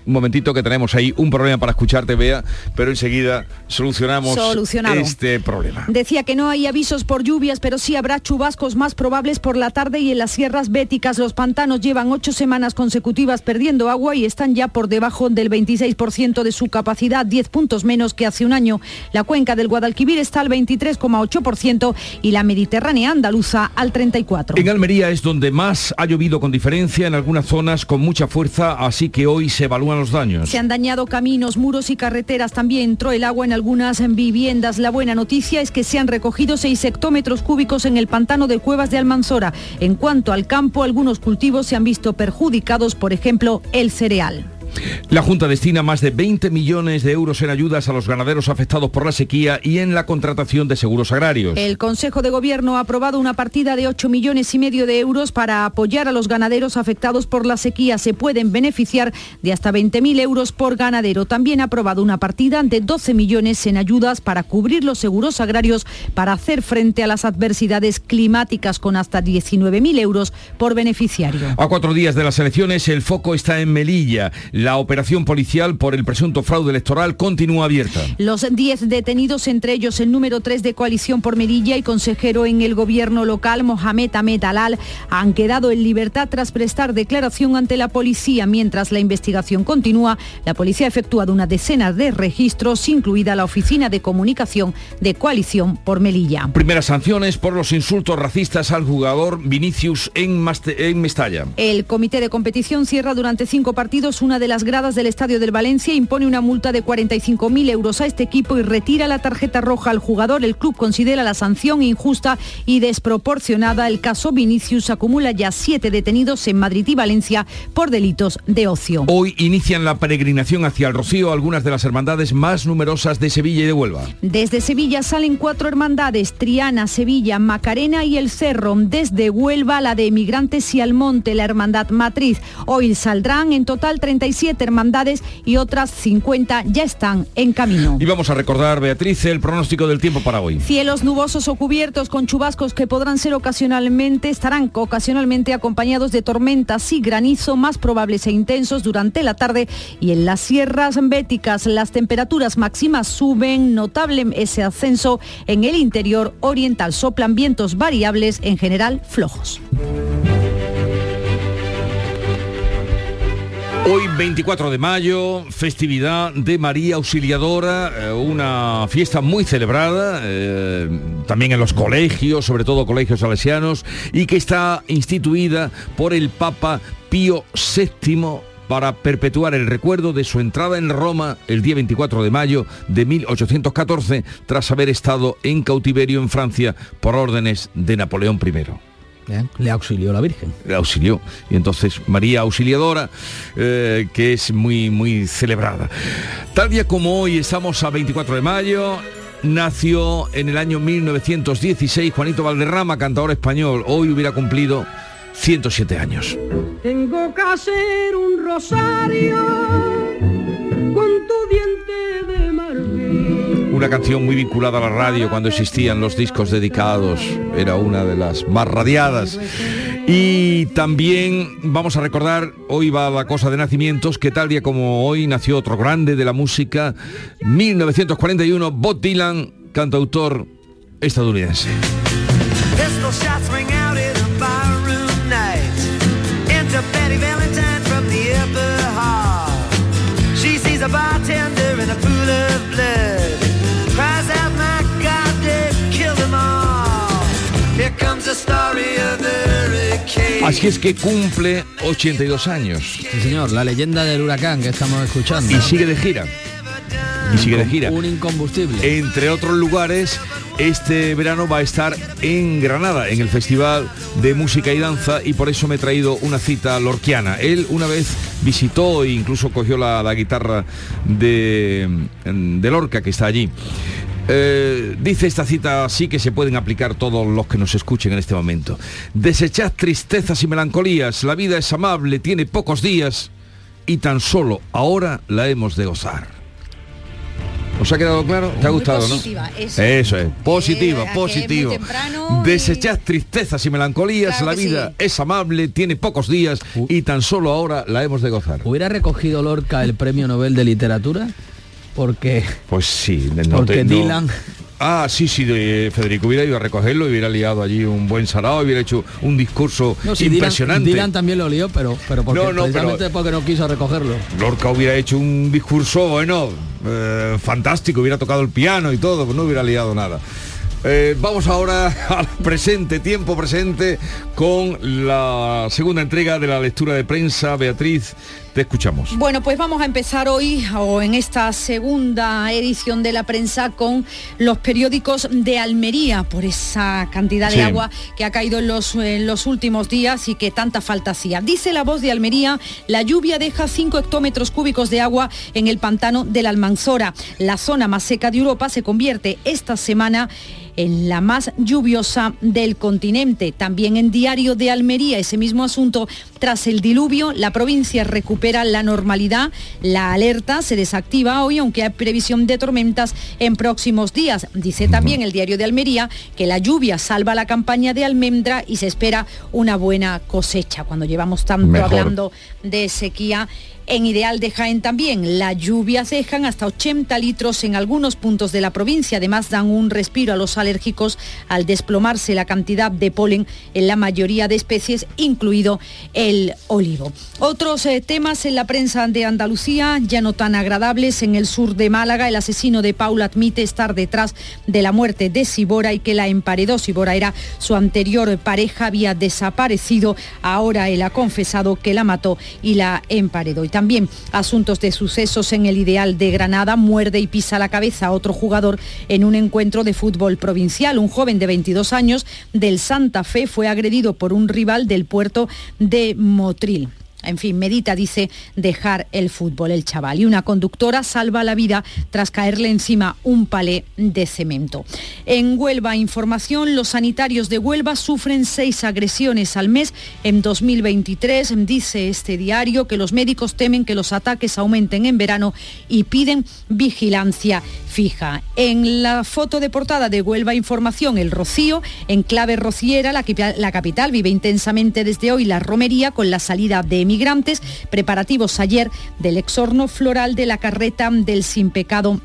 Un momentito que tenemos ahí un problema para escucharte, Bea, pero enseguida solucionamos Solucionado. este problema. Decía que no hay avisos por lluvias, pero sí habrá chubascos más probables por la tarde y en las sierras béticas. Los pantanos llevan ocho semanas consecutivas perdiendo agua y están ya por debajo del 26% de su capacidad, 10 puntos menos que hace un año. La cuenca del Guadalquivir está al 23,8% y la Mediterránea andaluza al 34%. En Almería es donde más ha llovido con diferencia, en algunas zonas con mucha fuerza, así que hoy se los daños. Se han dañado caminos, muros y carreteras. También entró el agua en algunas viviendas. La buena noticia es que se han recogido 6 hectómetros cúbicos en el pantano de Cuevas de Almanzora. En cuanto al campo, algunos cultivos se han visto perjudicados, por ejemplo, el cereal. La Junta destina más de 20 millones de euros en ayudas a los ganaderos afectados por la sequía y en la contratación de seguros agrarios. El Consejo de Gobierno ha aprobado una partida de 8 millones y medio de euros para apoyar a los ganaderos afectados por la sequía. Se pueden beneficiar de hasta 20.000 euros por ganadero. También ha aprobado una partida de 12 millones en ayudas para cubrir los seguros agrarios para hacer frente a las adversidades climáticas con hasta 19.000 euros por beneficiario. A cuatro días de las elecciones, el foco está en Melilla. La operación policial por el presunto fraude electoral continúa abierta. Los 10 detenidos, entre ellos el número 3 de Coalición por Melilla y consejero en el gobierno local, Mohamed Ahmed Alal, han quedado en libertad tras prestar declaración ante la policía. Mientras la investigación continúa, la policía ha efectuado una decena de registros, incluida la oficina de comunicación de Coalición por Melilla. Primeras sanciones por los insultos racistas al jugador Vinicius en, Maste- en Mestalla. El comité de competición cierra durante cinco partidos una de las gradas del Estadio del Valencia, impone una multa de 45.000 euros a este equipo y retira la tarjeta roja al jugador. El club considera la sanción injusta y desproporcionada. El caso Vinicius acumula ya siete detenidos en Madrid y Valencia por delitos de ocio. Hoy inician la peregrinación hacia el Rocío algunas de las hermandades más numerosas de Sevilla y de Huelva. Desde Sevilla salen cuatro hermandades, Triana, Sevilla, Macarena y El Cerro. Desde Huelva la de Emigrantes y Almonte, la hermandad matriz. Hoy saldrán en total 37 hermandades y otras 50 ya están en camino. Y vamos a recordar, Beatriz, el pronóstico del tiempo para hoy. Cielos nubosos o cubiertos con chubascos que podrán ser ocasionalmente, estarán ocasionalmente acompañados de tormentas y granizo más probables e intensos durante la tarde y en las sierras béticas las temperaturas máximas suben, notable ese ascenso en el interior oriental. Soplan vientos variables, en general flojos. Hoy 24 de mayo, festividad de María Auxiliadora, eh, una fiesta muy celebrada, eh, también en los colegios, sobre todo colegios salesianos, y que está instituida por el Papa Pío VII para perpetuar el recuerdo de su entrada en Roma el día 24 de mayo de 1814, tras haber estado en cautiverio en Francia por órdenes de Napoleón I. Le auxilió la Virgen. Le auxilió. Y entonces María Auxiliadora, eh, que es muy, muy celebrada. Tal día como hoy, estamos a 24 de mayo, nació en el año 1916 Juanito Valderrama, cantador español. Hoy hubiera cumplido 107 años. Tengo que hacer un rosario una canción muy vinculada a la radio cuando existían los discos dedicados, era una de las más radiadas. Y también vamos a recordar, hoy va la cosa de nacimientos, que tal día como hoy nació otro grande de la música, 1941, Bob Dylan, cantautor estadounidense. Así es que cumple 82 años. Sí, señor, la leyenda del huracán que estamos escuchando. Y sigue de gira. Y sigue de gira. Un incombustible. Entre otros lugares, este verano va a estar en Granada, en el Festival de Música y Danza, y por eso me he traído una cita lorquiana. Él una vez visitó e incluso cogió la, la guitarra de, de Lorca, que está allí. Eh, dice esta cita así que se pueden aplicar todos los que nos escuchen en este momento. Desechad tristezas y melancolías, la vida es amable, tiene pocos días y tan solo ahora la hemos de gozar. ¿Os ha quedado claro? ¿Te ha gustado, positiva, no? eso. Eso es, positiva, Eh, positivo. temprano Desechad tristezas y melancolías, Claro la vida sí. es amable, tiene pocos días y tan solo ahora la hemos de gozar. ¿Hubiera recogido Lorca el premio Nobel de Literatura? Porque, Pues sí, no porque te- no- Dylan... Ah, sí, sí, de Federico hubiera ido a recogerlo, hubiera liado allí un buen sarao, hubiera hecho un discurso No, sí, Dylan- impresionante. Dylan, también lo lió, pero, pero porque, No, no, precisamente pero- porque no quiso recogerlo. Lorca hubiera hecho un discurso, bueno, eh, fantástico, hubiera tocado el piano y todo, pues no hubiera liado nada. Eh, vamos ahora al presente, tiempo presente, con la segunda entrega de la lectura de prensa. Beatriz, te escuchamos. Bueno, pues vamos a empezar hoy o en esta segunda edición de la prensa con los periódicos de Almería por esa cantidad de Sí. agua que ha caído en los, en los últimos días y que tanta falta hacía. Dice la voz de Almería, la lluvia deja 5 hectómetros cúbicos de agua en el pantano de la Almanzora. La zona más seca de Europa se convierte esta semana en la más lluviosa del continente. También en Diario de Almería, ese mismo asunto, tras el diluvio, la provincia recupera la normalidad. La alerta se desactiva hoy, aunque hay previsión de tormentas en próximos días. Dice también el Diario de Almería que la lluvia salva la campaña de almendra y se espera una buena cosecha. Cuando llevamos tanto Mejor. hablando de sequía en Ideal de Jaén también, las lluvias dejan hasta 80 litros en algunos puntos de la provincia. Además, dan un respiro a los alérgicos al desplomarse la cantidad de polen en la mayoría de especies, incluido el olivo. Otros eh, temas en la prensa de Andalucía, ya no tan agradables. En el sur de Málaga, el asesino de Paula admite estar detrás de la muerte de Sibora y que la emparedó. Sibora era su anterior pareja, había desaparecido. Ahora él ha confesado que la mató y la emparedó. Y también asuntos de sucesos en el ideal de Granada, muerde y pisa la cabeza a otro jugador en un encuentro de fútbol provincial. Un joven de 22 años del Santa Fe fue agredido por un rival del puerto de Motril. En fin, medita, dice, dejar el fútbol el chaval. Y una conductora salva la vida tras caerle encima un palé de cemento. En Huelva, información, los sanitarios de Huelva sufren seis agresiones al mes en 2023. Dice este diario que los médicos temen que los ataques aumenten en verano y piden vigilancia fija. En la foto de portada de Huelva Información, el Rocío, en clave rociera, la, la capital vive intensamente desde hoy la romería con la salida de emigrantes, preparativos ayer del exorno floral de la carreta del sin pecado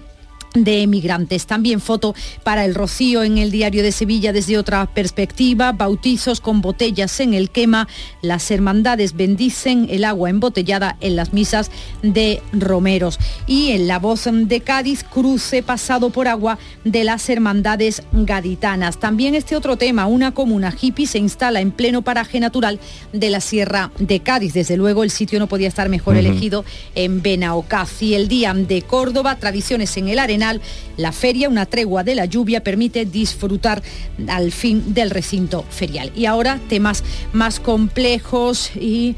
de emigrantes. También foto para el Rocío en el diario de Sevilla desde otra perspectiva, bautizos con botellas en el quema, las hermandades bendicen el agua embotellada en las misas de romeros. Y en la voz de Cádiz, cruce pasado por agua de las hermandades gaditanas. También este otro tema, una comuna hippie se instala en pleno paraje natural de la Sierra de Cádiz. Desde luego el sitio no podía estar mejor elegido en Benaocaz. Y el día de Córdoba, tradiciones en el La feria, una tregua de la lluvia, permite disfrutar al fin del recinto ferial. Y ahora temas más complejos y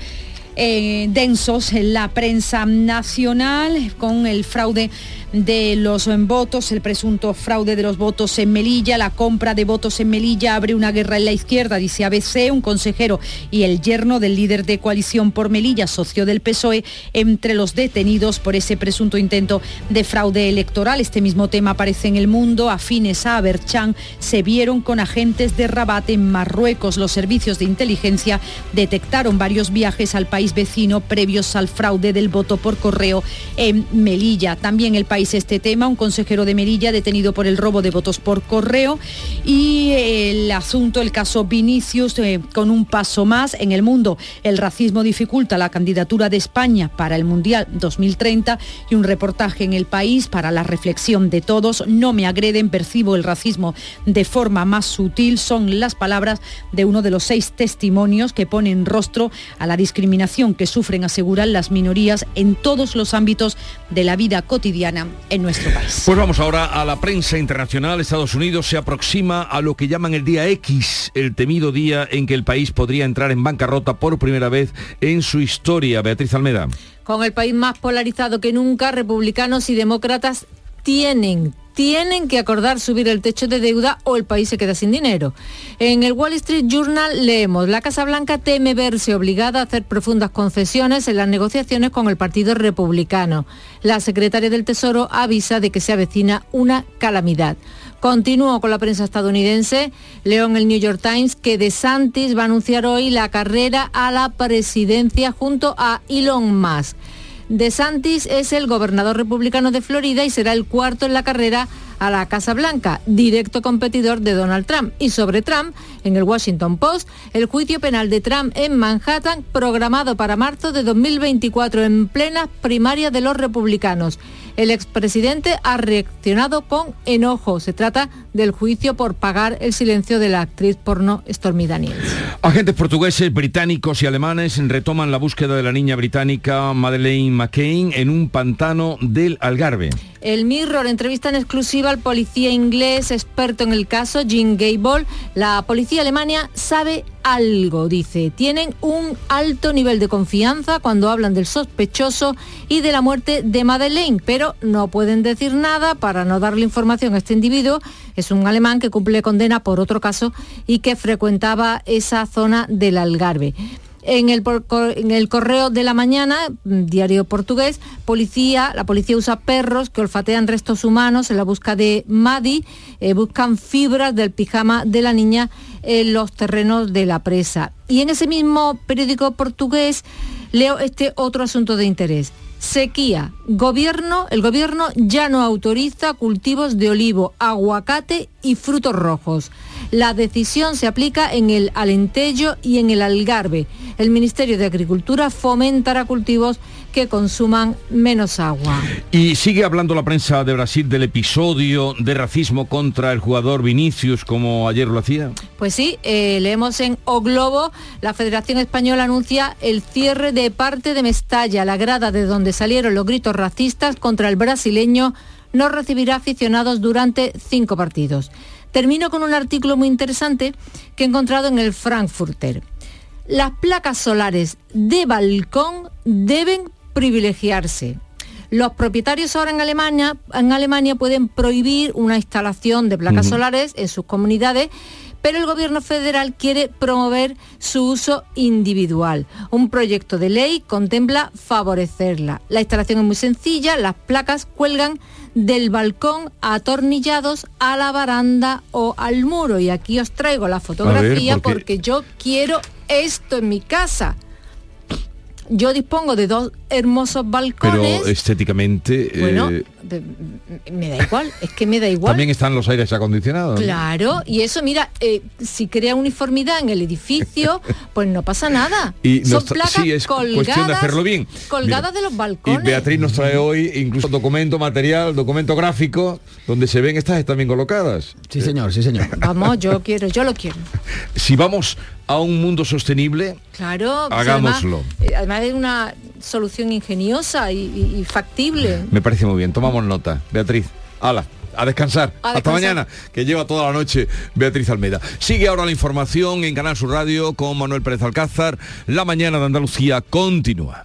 eh, densos en la prensa nacional con el fraude de los votos, el presunto fraude de los votos en Melilla, la compra de votos en Melilla abre una guerra en la izquierda, dice ABC, un consejero y el yerno del líder de coalición por Melilla, socio del PSOE, entre los detenidos por ese presunto intento de fraude electoral. Este mismo tema aparece en el mundo. Afines a Aberchan se vieron con agentes de Rabat en Marruecos. Los servicios de inteligencia detectaron varios viajes al país vecino previos al fraude del voto por correo en Melilla. También el país este tema, un consejero de Melilla detenido por el robo de votos por correo y el asunto, el caso Vinicius, eh, con un paso más en el mundo. El racismo dificulta la candidatura de España para el Mundial 2030 y un reportaje en el país para la reflexión de todos. No me agreden, percibo el racismo de forma más sutil. Son las palabras de uno de los seis testimonios que ponen rostro a la discriminación que sufren, aseguran las minorías en todos los ámbitos de la vida cotidiana en nuestro país. Pues vamos ahora a la prensa internacional. Estados Unidos se aproxima a lo que llaman el día X, el temido día en que el país podría entrar en bancarrota por primera vez en su historia. Beatriz Almeda. Con el país más polarizado que nunca, republicanos y demócratas tienen tienen que acordar subir el techo de deuda o el país se queda sin dinero. En el Wall Street Journal leemos, la Casa Blanca teme verse obligada a hacer profundas concesiones en las negociaciones con el Partido Republicano. La secretaria del Tesoro avisa de que se avecina una calamidad. Continúo con la prensa estadounidense. Leo en el New York Times que DeSantis va a anunciar hoy la carrera a la presidencia junto a Elon Musk. DeSantis es el gobernador republicano de Florida y será el cuarto en la carrera a la Casa Blanca, directo competidor de Donald Trump. Y sobre Trump, en el Washington Post, el juicio penal de Trump en Manhattan, programado para marzo de 2024, en plenas primarias de los republicanos. El expresidente ha reaccionado con enojo. Se trata del juicio por pagar el silencio de la actriz porno Stormy Daniels. Agentes portugueses, británicos y alemanes retoman la búsqueda de la niña británica Madeleine McCain en un pantano del Algarve. El Mirror entrevista en exclusiva al policía inglés experto en el caso, Jim Gable. La policía alemania sabe algo, dice. Tienen un alto nivel de confianza cuando hablan del sospechoso y de la muerte de Madeleine, pero no pueden decir nada para no darle información a este individuo. Es un alemán que cumple condena por otro caso y que frecuentaba esa zona del Algarve. En el, correo de la mañana, diario portugués, policía, la policía usa perros que olfatean restos humanos en la busca de Madi, eh, buscan fibras del pijama de la niña en los terrenos de la presa. Y en ese mismo periódico portugués leo este otro asunto de interés. Sequía. Gobierno, el gobierno ya no autoriza cultivos de olivo, aguacate y frutos rojos. La decisión se aplica en el Alentejo y en el Algarve. El Ministerio de Agricultura fomentará cultivos que consuman menos agua. Y sigue hablando la prensa de Brasil del episodio de racismo contra el jugador Vinicius, como ayer lo hacía. Pues sí, eh, leemos en O Globo, la Federación Española anuncia el cierre de parte de Mestalla, la grada de donde salieron los gritos racistas contra el brasileño, no recibirá aficionados durante cinco partidos. Termino con un artículo muy interesante que he encontrado en el Frankfurter. Las placas solares de balcón deben privilegiarse. Los propietarios ahora en Alemania, en Alemania pueden prohibir una instalación de placas solares en sus comunidades, pero el gobierno federal quiere promover su uso individual. Un proyecto de ley contempla favorecerla. La instalación es muy sencilla, las placas cuelgan del balcón atornillados a la baranda o al muro. Y aquí os traigo la fotografía porque- porque yo quiero esto en mi casa. Yo dispongo de dos hermosos balcones. Pero estéticamente Bueno, eh, de- me da igual, es que me da igual. también están los aires acondicionados. ¿no? Claro, y eso, mira, eh, si crea uniformidad en el edificio, pues no pasa nada. Y Son placas sí, es colgadas, cuestión de hacerlo bien. colgadas de los Y balcones. Beatriz nos trae hoy incluso documento material, documento gráfico, donde se ven estas están bien colocadas. Sí, señor, sí, señor. Vamos, yo quiero, yo lo quiero. Si vamos a un mundo sostenible, Claro, pues Hagámoslo. Además, eh, además es una solución ingeniosa y, y- y factible. me parece muy bien. Tomamos nota. Beatriz, ala, a descansar. A Hasta descansar. mañana, que lleva toda la noche Beatriz Almeida. Sigue ahora la información en Canal Sur Radio con Manuel Pérez Alcázar. La mañana de Andalucía continúa.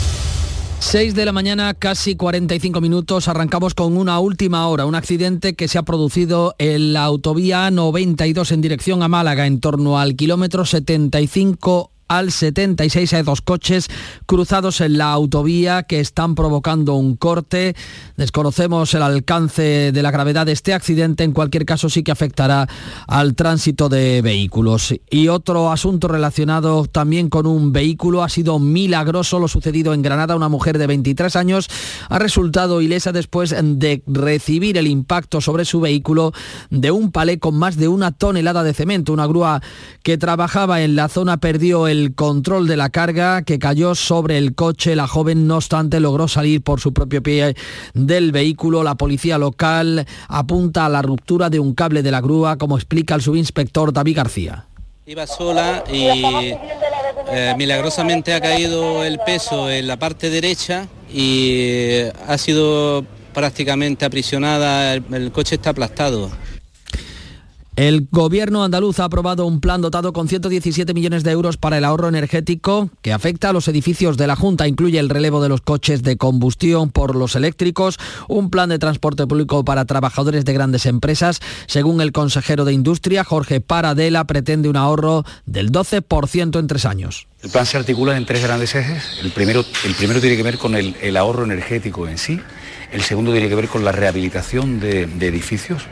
6 de la mañana, casi 45 minutos. Arrancamos con una última hora. Un accidente que se ha producido en la autovía 92 en dirección a Málaga, en torno al kilómetro 75 al 76 hay dos coches cruzados en la autovía que están provocando un corte. Desconocemos el alcance de la gravedad de este accidente. En cualquier caso sí que afectará al tránsito de vehículos. Y otro asunto relacionado también con un vehículo ha sido milagroso lo sucedido en Granada. Una mujer de 23 años ha resultado ilesa después de recibir el impacto sobre su vehículo de un palé con más de una tonelada de cemento. Una grúa que trabajaba en la zona perdió el control de la carga que cayó sobre el coche. La joven, no obstante, logró salir por su propio pie del vehículo. La policía local apunta a la ruptura de un cable de la grúa, como explica el subinspector David García. Iba sola y eh, milagrosamente ha caído el peso en la parte derecha y ha sido prácticamente aprisionada, el coche está aplastado. El gobierno andaluz ha aprobado un plan dotado con 117 millones de euros para el ahorro energético que afecta a los edificios de la Junta. Incluye el relevo de los coches de combustión por los eléctricos, un plan de transporte público para trabajadores de grandes empresas. Según el consejero de Industria, Jorge Paradela, pretende un ahorro del 12% en tres años. El plan se articula en tres grandes ejes. El primero, el primero tiene que ver con el, el ahorro energético en sí. El segundo tiene que ver con la rehabilitación de, edificios,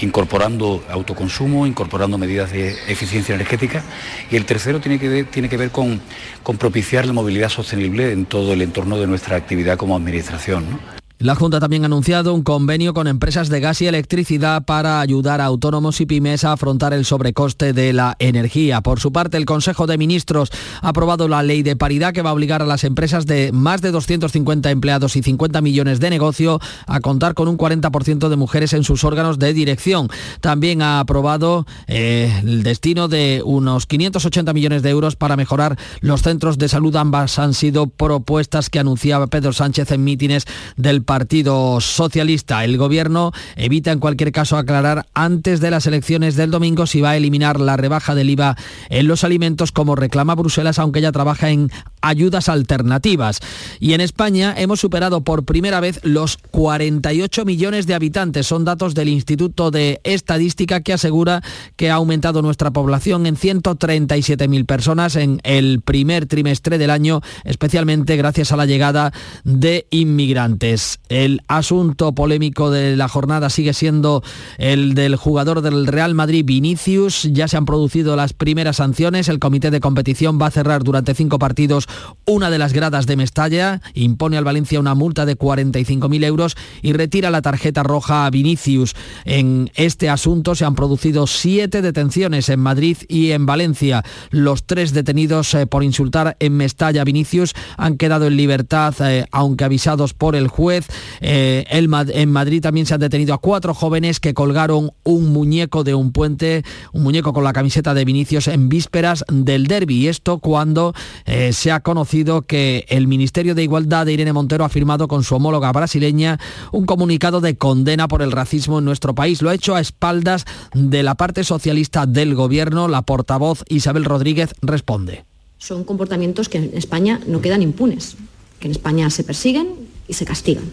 incorporando autoconsumo, incorporando medidas de eficiencia energética. Y el tercero tiene que ver, tiene que ver con, con propiciar la movilidad sostenible en todo el entorno de nuestra actividad como administración. ¿no? La Junta también ha anunciado un convenio con empresas de gas y electricidad para ayudar a autónomos y pymes a afrontar el sobrecoste de la energía. Por su parte, el Consejo de Ministros ha aprobado la ley de paridad que va a obligar a las empresas de más de 250 empleados y 50 millones de negocio a contar con un 40% de mujeres en sus órganos de dirección. También ha aprobado eh, el destino de unos 580 millones de euros para mejorar los centros de salud. Ambas han sido propuestas que anunciaba Pedro Sánchez en mítines del Partido Socialista. El Gobierno evita en cualquier caso aclarar antes de las elecciones del domingo si va a eliminar la rebaja del IVA en los alimentos como reclama Bruselas, aunque ya trabaja en ayudas alternativas. Y en España hemos superado por primera vez los 48 millones de habitantes. Son datos del Instituto de Estadística que asegura que ha aumentado nuestra población en 137.000 personas en el primer trimestre del año, especialmente gracias a la llegada de inmigrantes. El asunto polémico de la jornada sigue siendo el del jugador del Real Madrid, Vinicius. Ya se han producido las primeras sanciones. El comité de competición va a cerrar durante cinco partidos una de las gradas de Mestalla, impone al Valencia una multa de 45.000 euros y retira la tarjeta roja a Vinicius. En este asunto se han producido siete detenciones en Madrid y en Valencia. Los tres detenidos eh, por insultar en Mestalla a Vinicius han quedado en libertad, eh, aunque avisados por el juez. Eh, en Madrid también se han detenido a cuatro jóvenes que colgaron un muñeco de un puente, un muñeco con la camiseta de Vinicius en vísperas del derby. Y esto cuando eh, se ha conocido que el Ministerio de Igualdad de Irene Montero ha firmado con su homóloga brasileña un comunicado de condena por el racismo en nuestro país. Lo ha hecho a espaldas de la parte socialista del gobierno. La portavoz Isabel Rodríguez responde. Son comportamientos que en España no quedan impunes, que en España se persiguen y se castigan.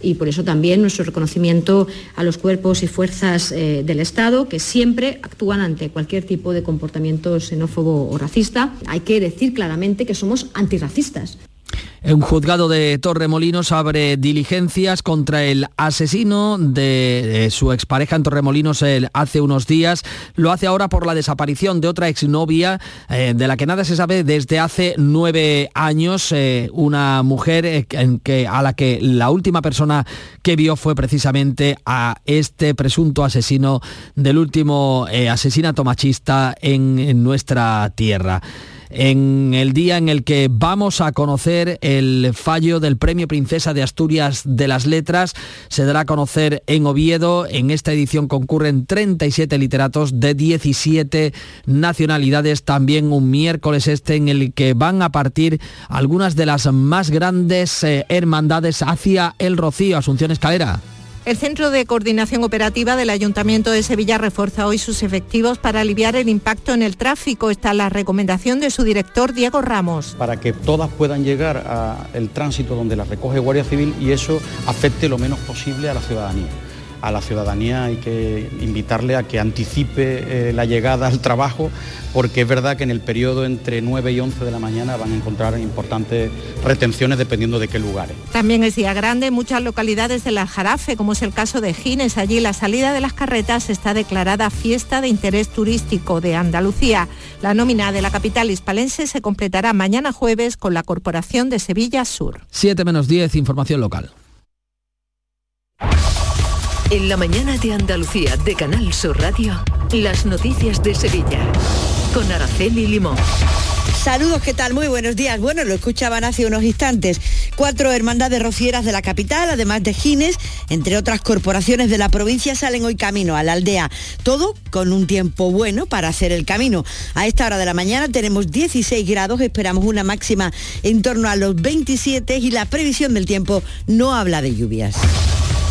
Y por eso también nuestro reconocimiento a los cuerpos y fuerzas eh, del Estado que siempre actúan ante cualquier tipo de comportamiento xenófobo o racista. Hay que decir claramente que somos antirracistas. Un juzgado de Torremolinos abre diligencias contra el asesino de, su expareja en Torremolinos hace unos días. Lo hace ahora por la desaparición de otra exnovia eh, de la que nada se sabe desde hace nueve años. Eh, una mujer eh, a la que la última persona que vio fue precisamente a este presunto asesino del último asesinato machista en nuestra tierra en el día en el que vamos a conocer el fallo del Premio Princesa de Asturias de las Letras. Se dará a conocer en Oviedo. En esta edición concurren 37 literatos de 17 nacionalidades. También un miércoles este en el que van a partir algunas de las más grandes eh, hermandades hacia el Rocío. Asunción Escalera. El Centro de Coordinación Operativa del Ayuntamiento de Sevilla refuerza hoy sus efectivos para aliviar el impacto en el tráfico. Está la recomendación de su director, Diego Ramos. Para que todas puedan llegar al tránsito donde las recoge Guardia Civil y eso afecte lo menos posible a la ciudadanía a la ciudadanía hay que invitarle a que anticipe eh, la llegada al trabajo, porque es verdad que en el periodo entre 9 y 11 de la mañana van a encontrar importantes retenciones dependiendo de qué lugares. También es día grande en muchas localidades de la Jarafe, como es el caso de Gines. Allí la salida de las carretas está declarada fiesta de interés turístico de Andalucía. La nómina de la capital hispalense se completará mañana jueves con la Corporación de Sevilla Sur. 7 menos 10, información local. En la mañana de Andalucía de Canal Sur Radio, las noticias de Sevilla. Con Araceli Limón. Saludos, ¿qué tal? Muy buenos días. Bueno, lo escuchaban hace unos instantes. Cuatro hermandades rocieras de la capital, además de Gines, entre otras corporaciones de la provincia, salen hoy camino a la aldea. Todo con un tiempo bueno para hacer el camino. A esta hora de la mañana tenemos 16 grados, esperamos una máxima en torno a los 27 y la previsión del tiempo no habla de lluvias.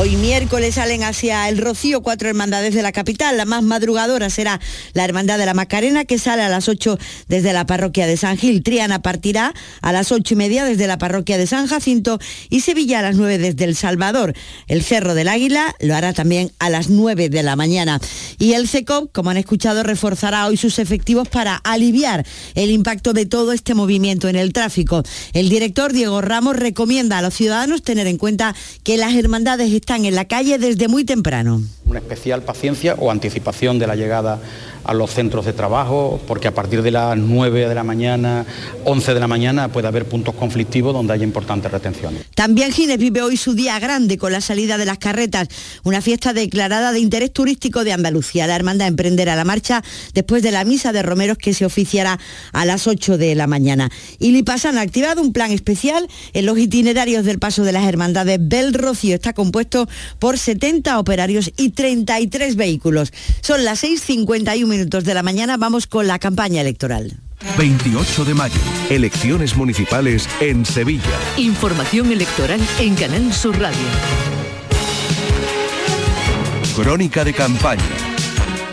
Hoy miércoles salen hacia el Rocío cuatro hermandades de la capital. La más madrugadora será la Hermandad de la Macarena, que sale a las 8 desde la parroquia de San Gil. Triana partirá a las ocho y media desde la parroquia de San Jacinto y Sevilla a las 9 desde El Salvador. El Cerro del Águila lo hará también a las 9 de la mañana. Y el CECOP, como han escuchado, reforzará hoy sus efectivos para aliviar el impacto de todo este movimiento en el tráfico. El director Diego Ramos recomienda a los ciudadanos tener en cuenta que las hermandades en la calle desde muy temprano. Una especial paciencia o anticipación de la llegada a los centros de trabajo, porque a partir de las 9 de la mañana, 11 de la mañana puede haber puntos conflictivos donde haya importantes retenciones. También Gines vive hoy su día grande con la salida de las carretas, una fiesta declarada de interés turístico de Andalucía. La hermandad emprenderá la marcha después de la misa de romeros que se oficiará a las 8 de la mañana. Y Lipasan ha activado un plan especial en los itinerarios del paso de las hermandades Bel Rocío. Está compuesto por 70 operarios y 33 vehículos. Son las 6.51 minutos de la mañana, vamos con la campaña electoral. 28 de mayo, elecciones municipales en Sevilla. Información electoral en Canal Sur Radio. Crónica de campaña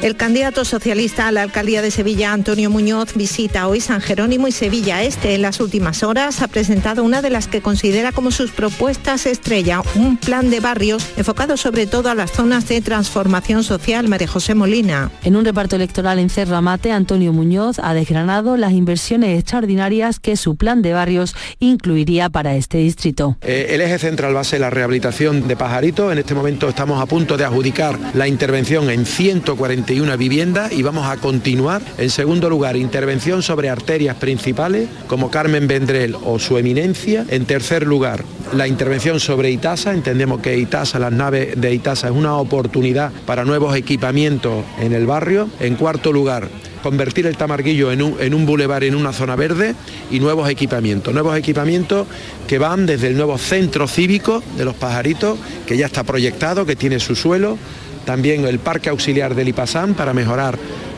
el candidato socialista a la alcaldía de Sevilla, Antonio Muñoz, visita hoy San Jerónimo y Sevilla Este. En las últimas horas ha presentado una de las que considera como sus propuestas estrella, un plan de barrios enfocado sobre todo a las zonas de transformación social. María José Molina. En un reparto electoral en Cerro Amate, Antonio Muñoz ha desgranado las inversiones extraordinarias que su plan de barrios incluiría para este distrito. Eh, el eje central va a ser la rehabilitación de Pajarito. En este momento estamos a punto de adjudicar la intervención en 140 una vivienda y vamos a continuar. En segundo lugar, intervención sobre arterias principales como Carmen Vendrell o su eminencia. En tercer lugar, la intervención sobre Itasa. Entendemos que Itasa, las naves de Itasa es una oportunidad para nuevos equipamientos en el barrio. En cuarto lugar, convertir el Tamarguillo en un, en un bulevar, en una zona verde y nuevos equipamientos. Nuevos equipamientos que van desde el nuevo centro cívico de los pajaritos, que ya está proyectado, que tiene su suelo, también el parque auxiliar del IPASAM para mejorar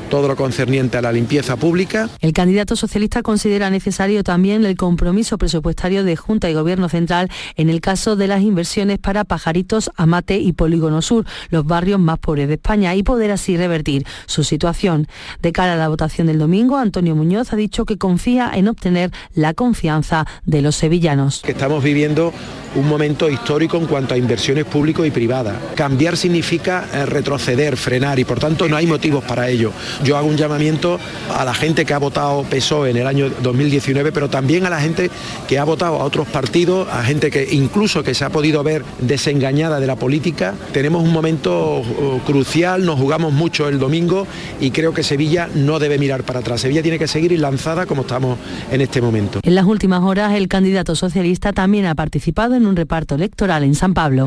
todo lo concerniente a la limpieza pública. El candidato socialista considera necesario también el compromiso presupuestario de Junta y Gobierno Central en el caso de las inversiones para Pajaritos, Amate y Polígono Sur, los barrios más pobres de España, y poder así revertir su situación. De cara a la votación del domingo, Antonio Muñoz ha dicho que confía en obtener la confianza de los sevillanos. estamos viviendo un momento histórico en cuanto a inversiones públicas y privadas. Cambiar significa eh, retroceder, frenar y por tanto no hay motivos para ello. Yo hago un llamamiento a la gente que ha votado PSOE en el año 2019, pero también a la gente que ha votado a otros partidos, a gente que incluso que se ha podido ver desengañada de la política. Tenemos un momento uh, crucial, nos jugamos mucho el domingo y creo que Sevilla no debe mirar para atrás. Sevilla tiene que seguir lanzada como estamos en este momento. En las últimas horas, el candidato socialista también ha participado en un reparto electoral en San Pablo.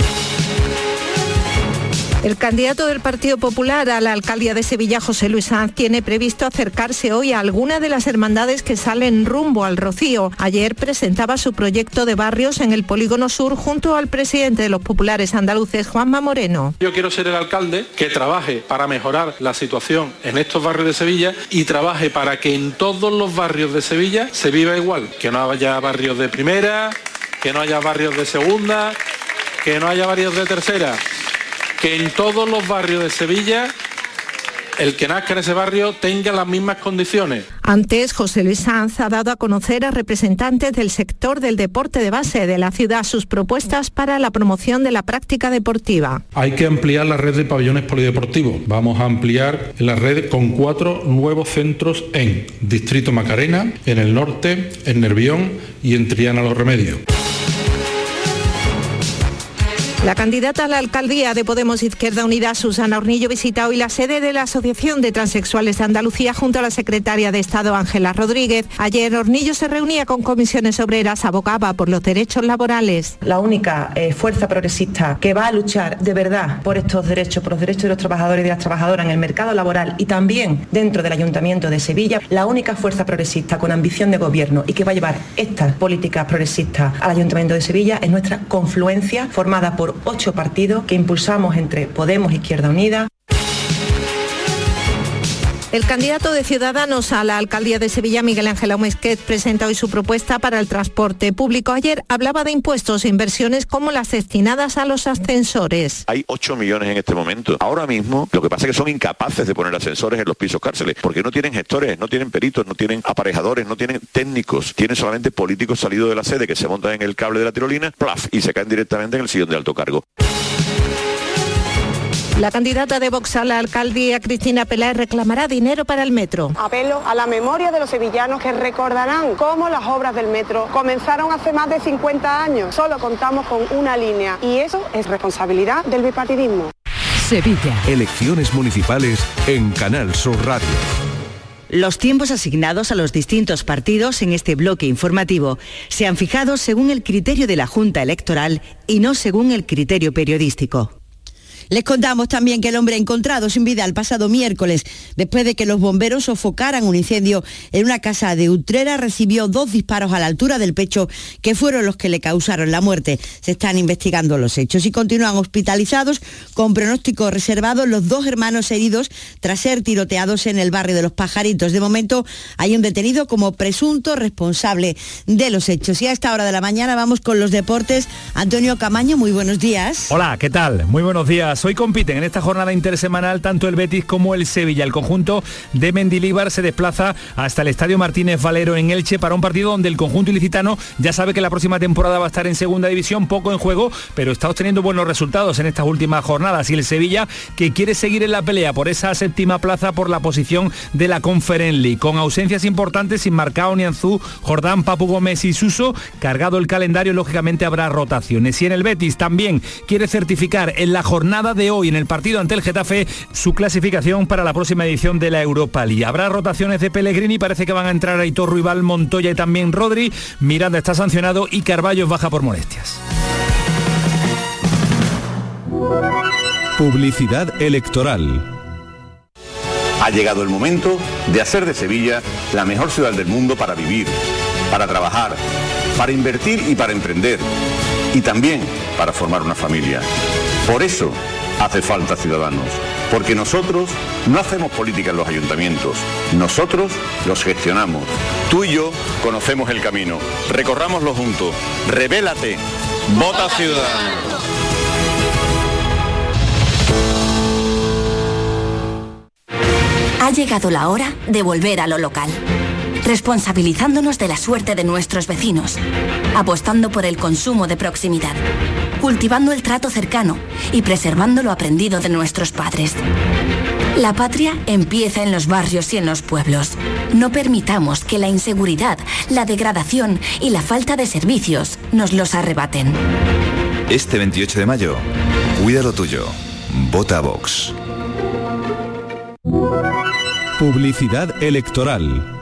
El candidato del Partido Popular a la alcaldía de Sevilla, José Luis Sanz, tiene previsto acercarse hoy a alguna de las hermandades que salen rumbo al Rocío. Ayer presentaba su proyecto de barrios en el Polígono Sur junto al presidente de los populares andaluces, Juanma Moreno. Yo quiero ser el alcalde que trabaje para mejorar la situación en estos barrios de Sevilla y trabaje para que en todos los barrios de Sevilla se viva igual, que no haya barrios de primera, que no haya barrios de segunda, que no haya barrios de tercera que en todos los barrios de Sevilla el que nazca en ese barrio tenga las mismas condiciones. Antes, José Luis Sanz ha dado a conocer a representantes del sector del deporte de base de la ciudad sus propuestas para la promoción de la práctica deportiva. Hay que ampliar la red de pabellones polideportivos. Vamos a ampliar la red con cuatro nuevos centros en Distrito Macarena, en el norte, en Nervión y en Triana Los Remedios. La candidata a la alcaldía de Podemos Izquierda Unida, Susana Hornillo, visita hoy la sede de la Asociación de Transexuales de Andalucía junto a la secretaria de Estado Ángela Rodríguez. Ayer Hornillo se reunía con comisiones obreras, abogaba por los derechos laborales. La única eh, fuerza progresista que va a luchar de verdad por estos derechos, por los derechos de los trabajadores y de las trabajadoras en el mercado laboral y también dentro del Ayuntamiento de Sevilla, la única fuerza progresista con ambición de gobierno y que va a llevar estas políticas progresistas al Ayuntamiento de Sevilla es nuestra confluencia formada por ocho partidos que impulsamos entre Podemos, Izquierda Unida, el candidato de Ciudadanos a la alcaldía de Sevilla, Miguel Ángel Aumesquet, presenta hoy su propuesta para el transporte público. Ayer hablaba de impuestos e inversiones como las destinadas a los ascensores. Hay 8 millones en este momento. Ahora mismo lo que pasa es que son incapaces de poner ascensores en los pisos cárceles porque no tienen gestores, no tienen peritos, no tienen aparejadores, no tienen técnicos. Tienen solamente políticos salidos de la sede que se montan en el cable de la tirolina, plaf, y se caen directamente en el sillón de alto cargo. La candidata de Vox a la alcaldía, Cristina Peláez, reclamará dinero para el metro. Apelo a la memoria de los sevillanos que recordarán cómo las obras del metro comenzaron hace más de 50 años. Solo contamos con una línea y eso es responsabilidad del bipartidismo. Sevilla. Elecciones municipales en Canal Sur Radio. Los tiempos asignados a los distintos partidos en este bloque informativo se han fijado según el criterio de la Junta Electoral y no según el criterio periodístico. Les contamos también que el hombre encontrado sin vida el pasado miércoles, después de que los bomberos sofocaran un incendio en una casa de Utrera, recibió dos disparos a la altura del pecho que fueron los que le causaron la muerte. Se están investigando los hechos y continúan hospitalizados con pronóstico reservado los dos hermanos heridos tras ser tiroteados en el barrio de los Pajaritos. De momento hay un detenido como presunto responsable de los hechos. Y a esta hora de la mañana vamos con los deportes. Antonio Camaño, muy buenos días. Hola, ¿qué tal? Muy buenos días. Hoy compiten en esta jornada intersemanal tanto el Betis como el Sevilla. El conjunto de Mendilíbar se desplaza hasta el Estadio Martínez Valero en Elche para un partido donde el conjunto ilicitano ya sabe que la próxima temporada va a estar en segunda división, poco en juego, pero está obteniendo buenos resultados en estas últimas jornadas. Y el Sevilla que quiere seguir en la pelea por esa séptima plaza por la posición de la Conference League. Con ausencias importantes sin Marcao, Nianzú, Jordán, Papu Gómez y Suso, cargado el calendario, lógicamente habrá rotaciones. Y en el Betis también quiere certificar en la jornada de hoy en el partido ante el Getafe su clasificación para la próxima edición de la Europa League. Habrá rotaciones de Pellegrini, parece que van a entrar Aitor Ruibal, Montoya y también Rodri. Miranda está sancionado y Carballo baja por molestias. Publicidad electoral. Ha llegado el momento de hacer de Sevilla la mejor ciudad del mundo para vivir, para trabajar, para invertir y para emprender. Y también para formar una familia. Por eso hace falta ciudadanos. Porque nosotros no hacemos política en los ayuntamientos, nosotros los gestionamos. Tú y yo conocemos el camino, recorrámoslo juntos. Revélate, vota ciudadanos. Ha llegado la hora de volver a lo local, responsabilizándonos de la suerte de nuestros vecinos, apostando por el consumo de proximidad, cultivando el trato cercano y preservando lo aprendido de nuestros padres. La patria empieza en los barrios y en los pueblos. No permitamos que la inseguridad, la degradación y la falta de servicios nos los arrebaten. Este 28 de mayo, cuida lo tuyo. Vota Vox. Publicidad electoral.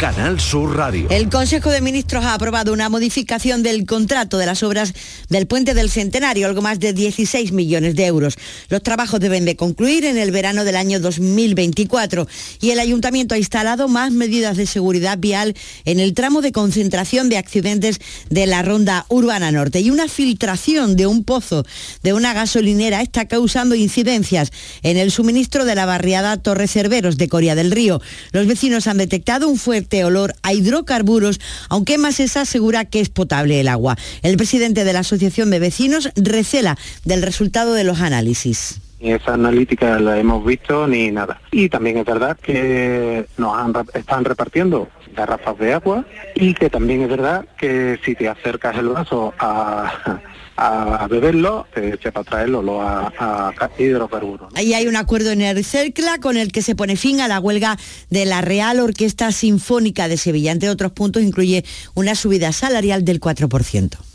Canal Sur Radio. El Consejo de Ministros ha aprobado una modificación del contrato de las obras del Puente del Centenario, algo más de 16 millones de euros. Los trabajos deben de concluir en el verano del año 2024 y el Ayuntamiento ha instalado más medidas de seguridad vial en el tramo de concentración de accidentes de la Ronda Urbana Norte y una filtración de un pozo de una gasolinera está causando incidencias en el suministro de la barriada Torre Cerveros de Coria del Río. Los vecinos han detectado un fuerte olor a hidrocarburos, aunque Masesa asegura que es potable el agua. El presidente de la Asociación de Vecinos recela del resultado de los análisis. Ni esa analítica la hemos visto ni nada. Y también es verdad que nos han, están repartiendo garrafas de agua y que también es verdad que si te acercas el vaso a, a beberlo, te echa para traerlo a, a hidrocarburos. Ahí hay un acuerdo en el CERCLA con el que se pone fin a la huelga de la Real Orquesta Sinfónica de Sevilla. Entre otros puntos incluye una subida salarial del 4%.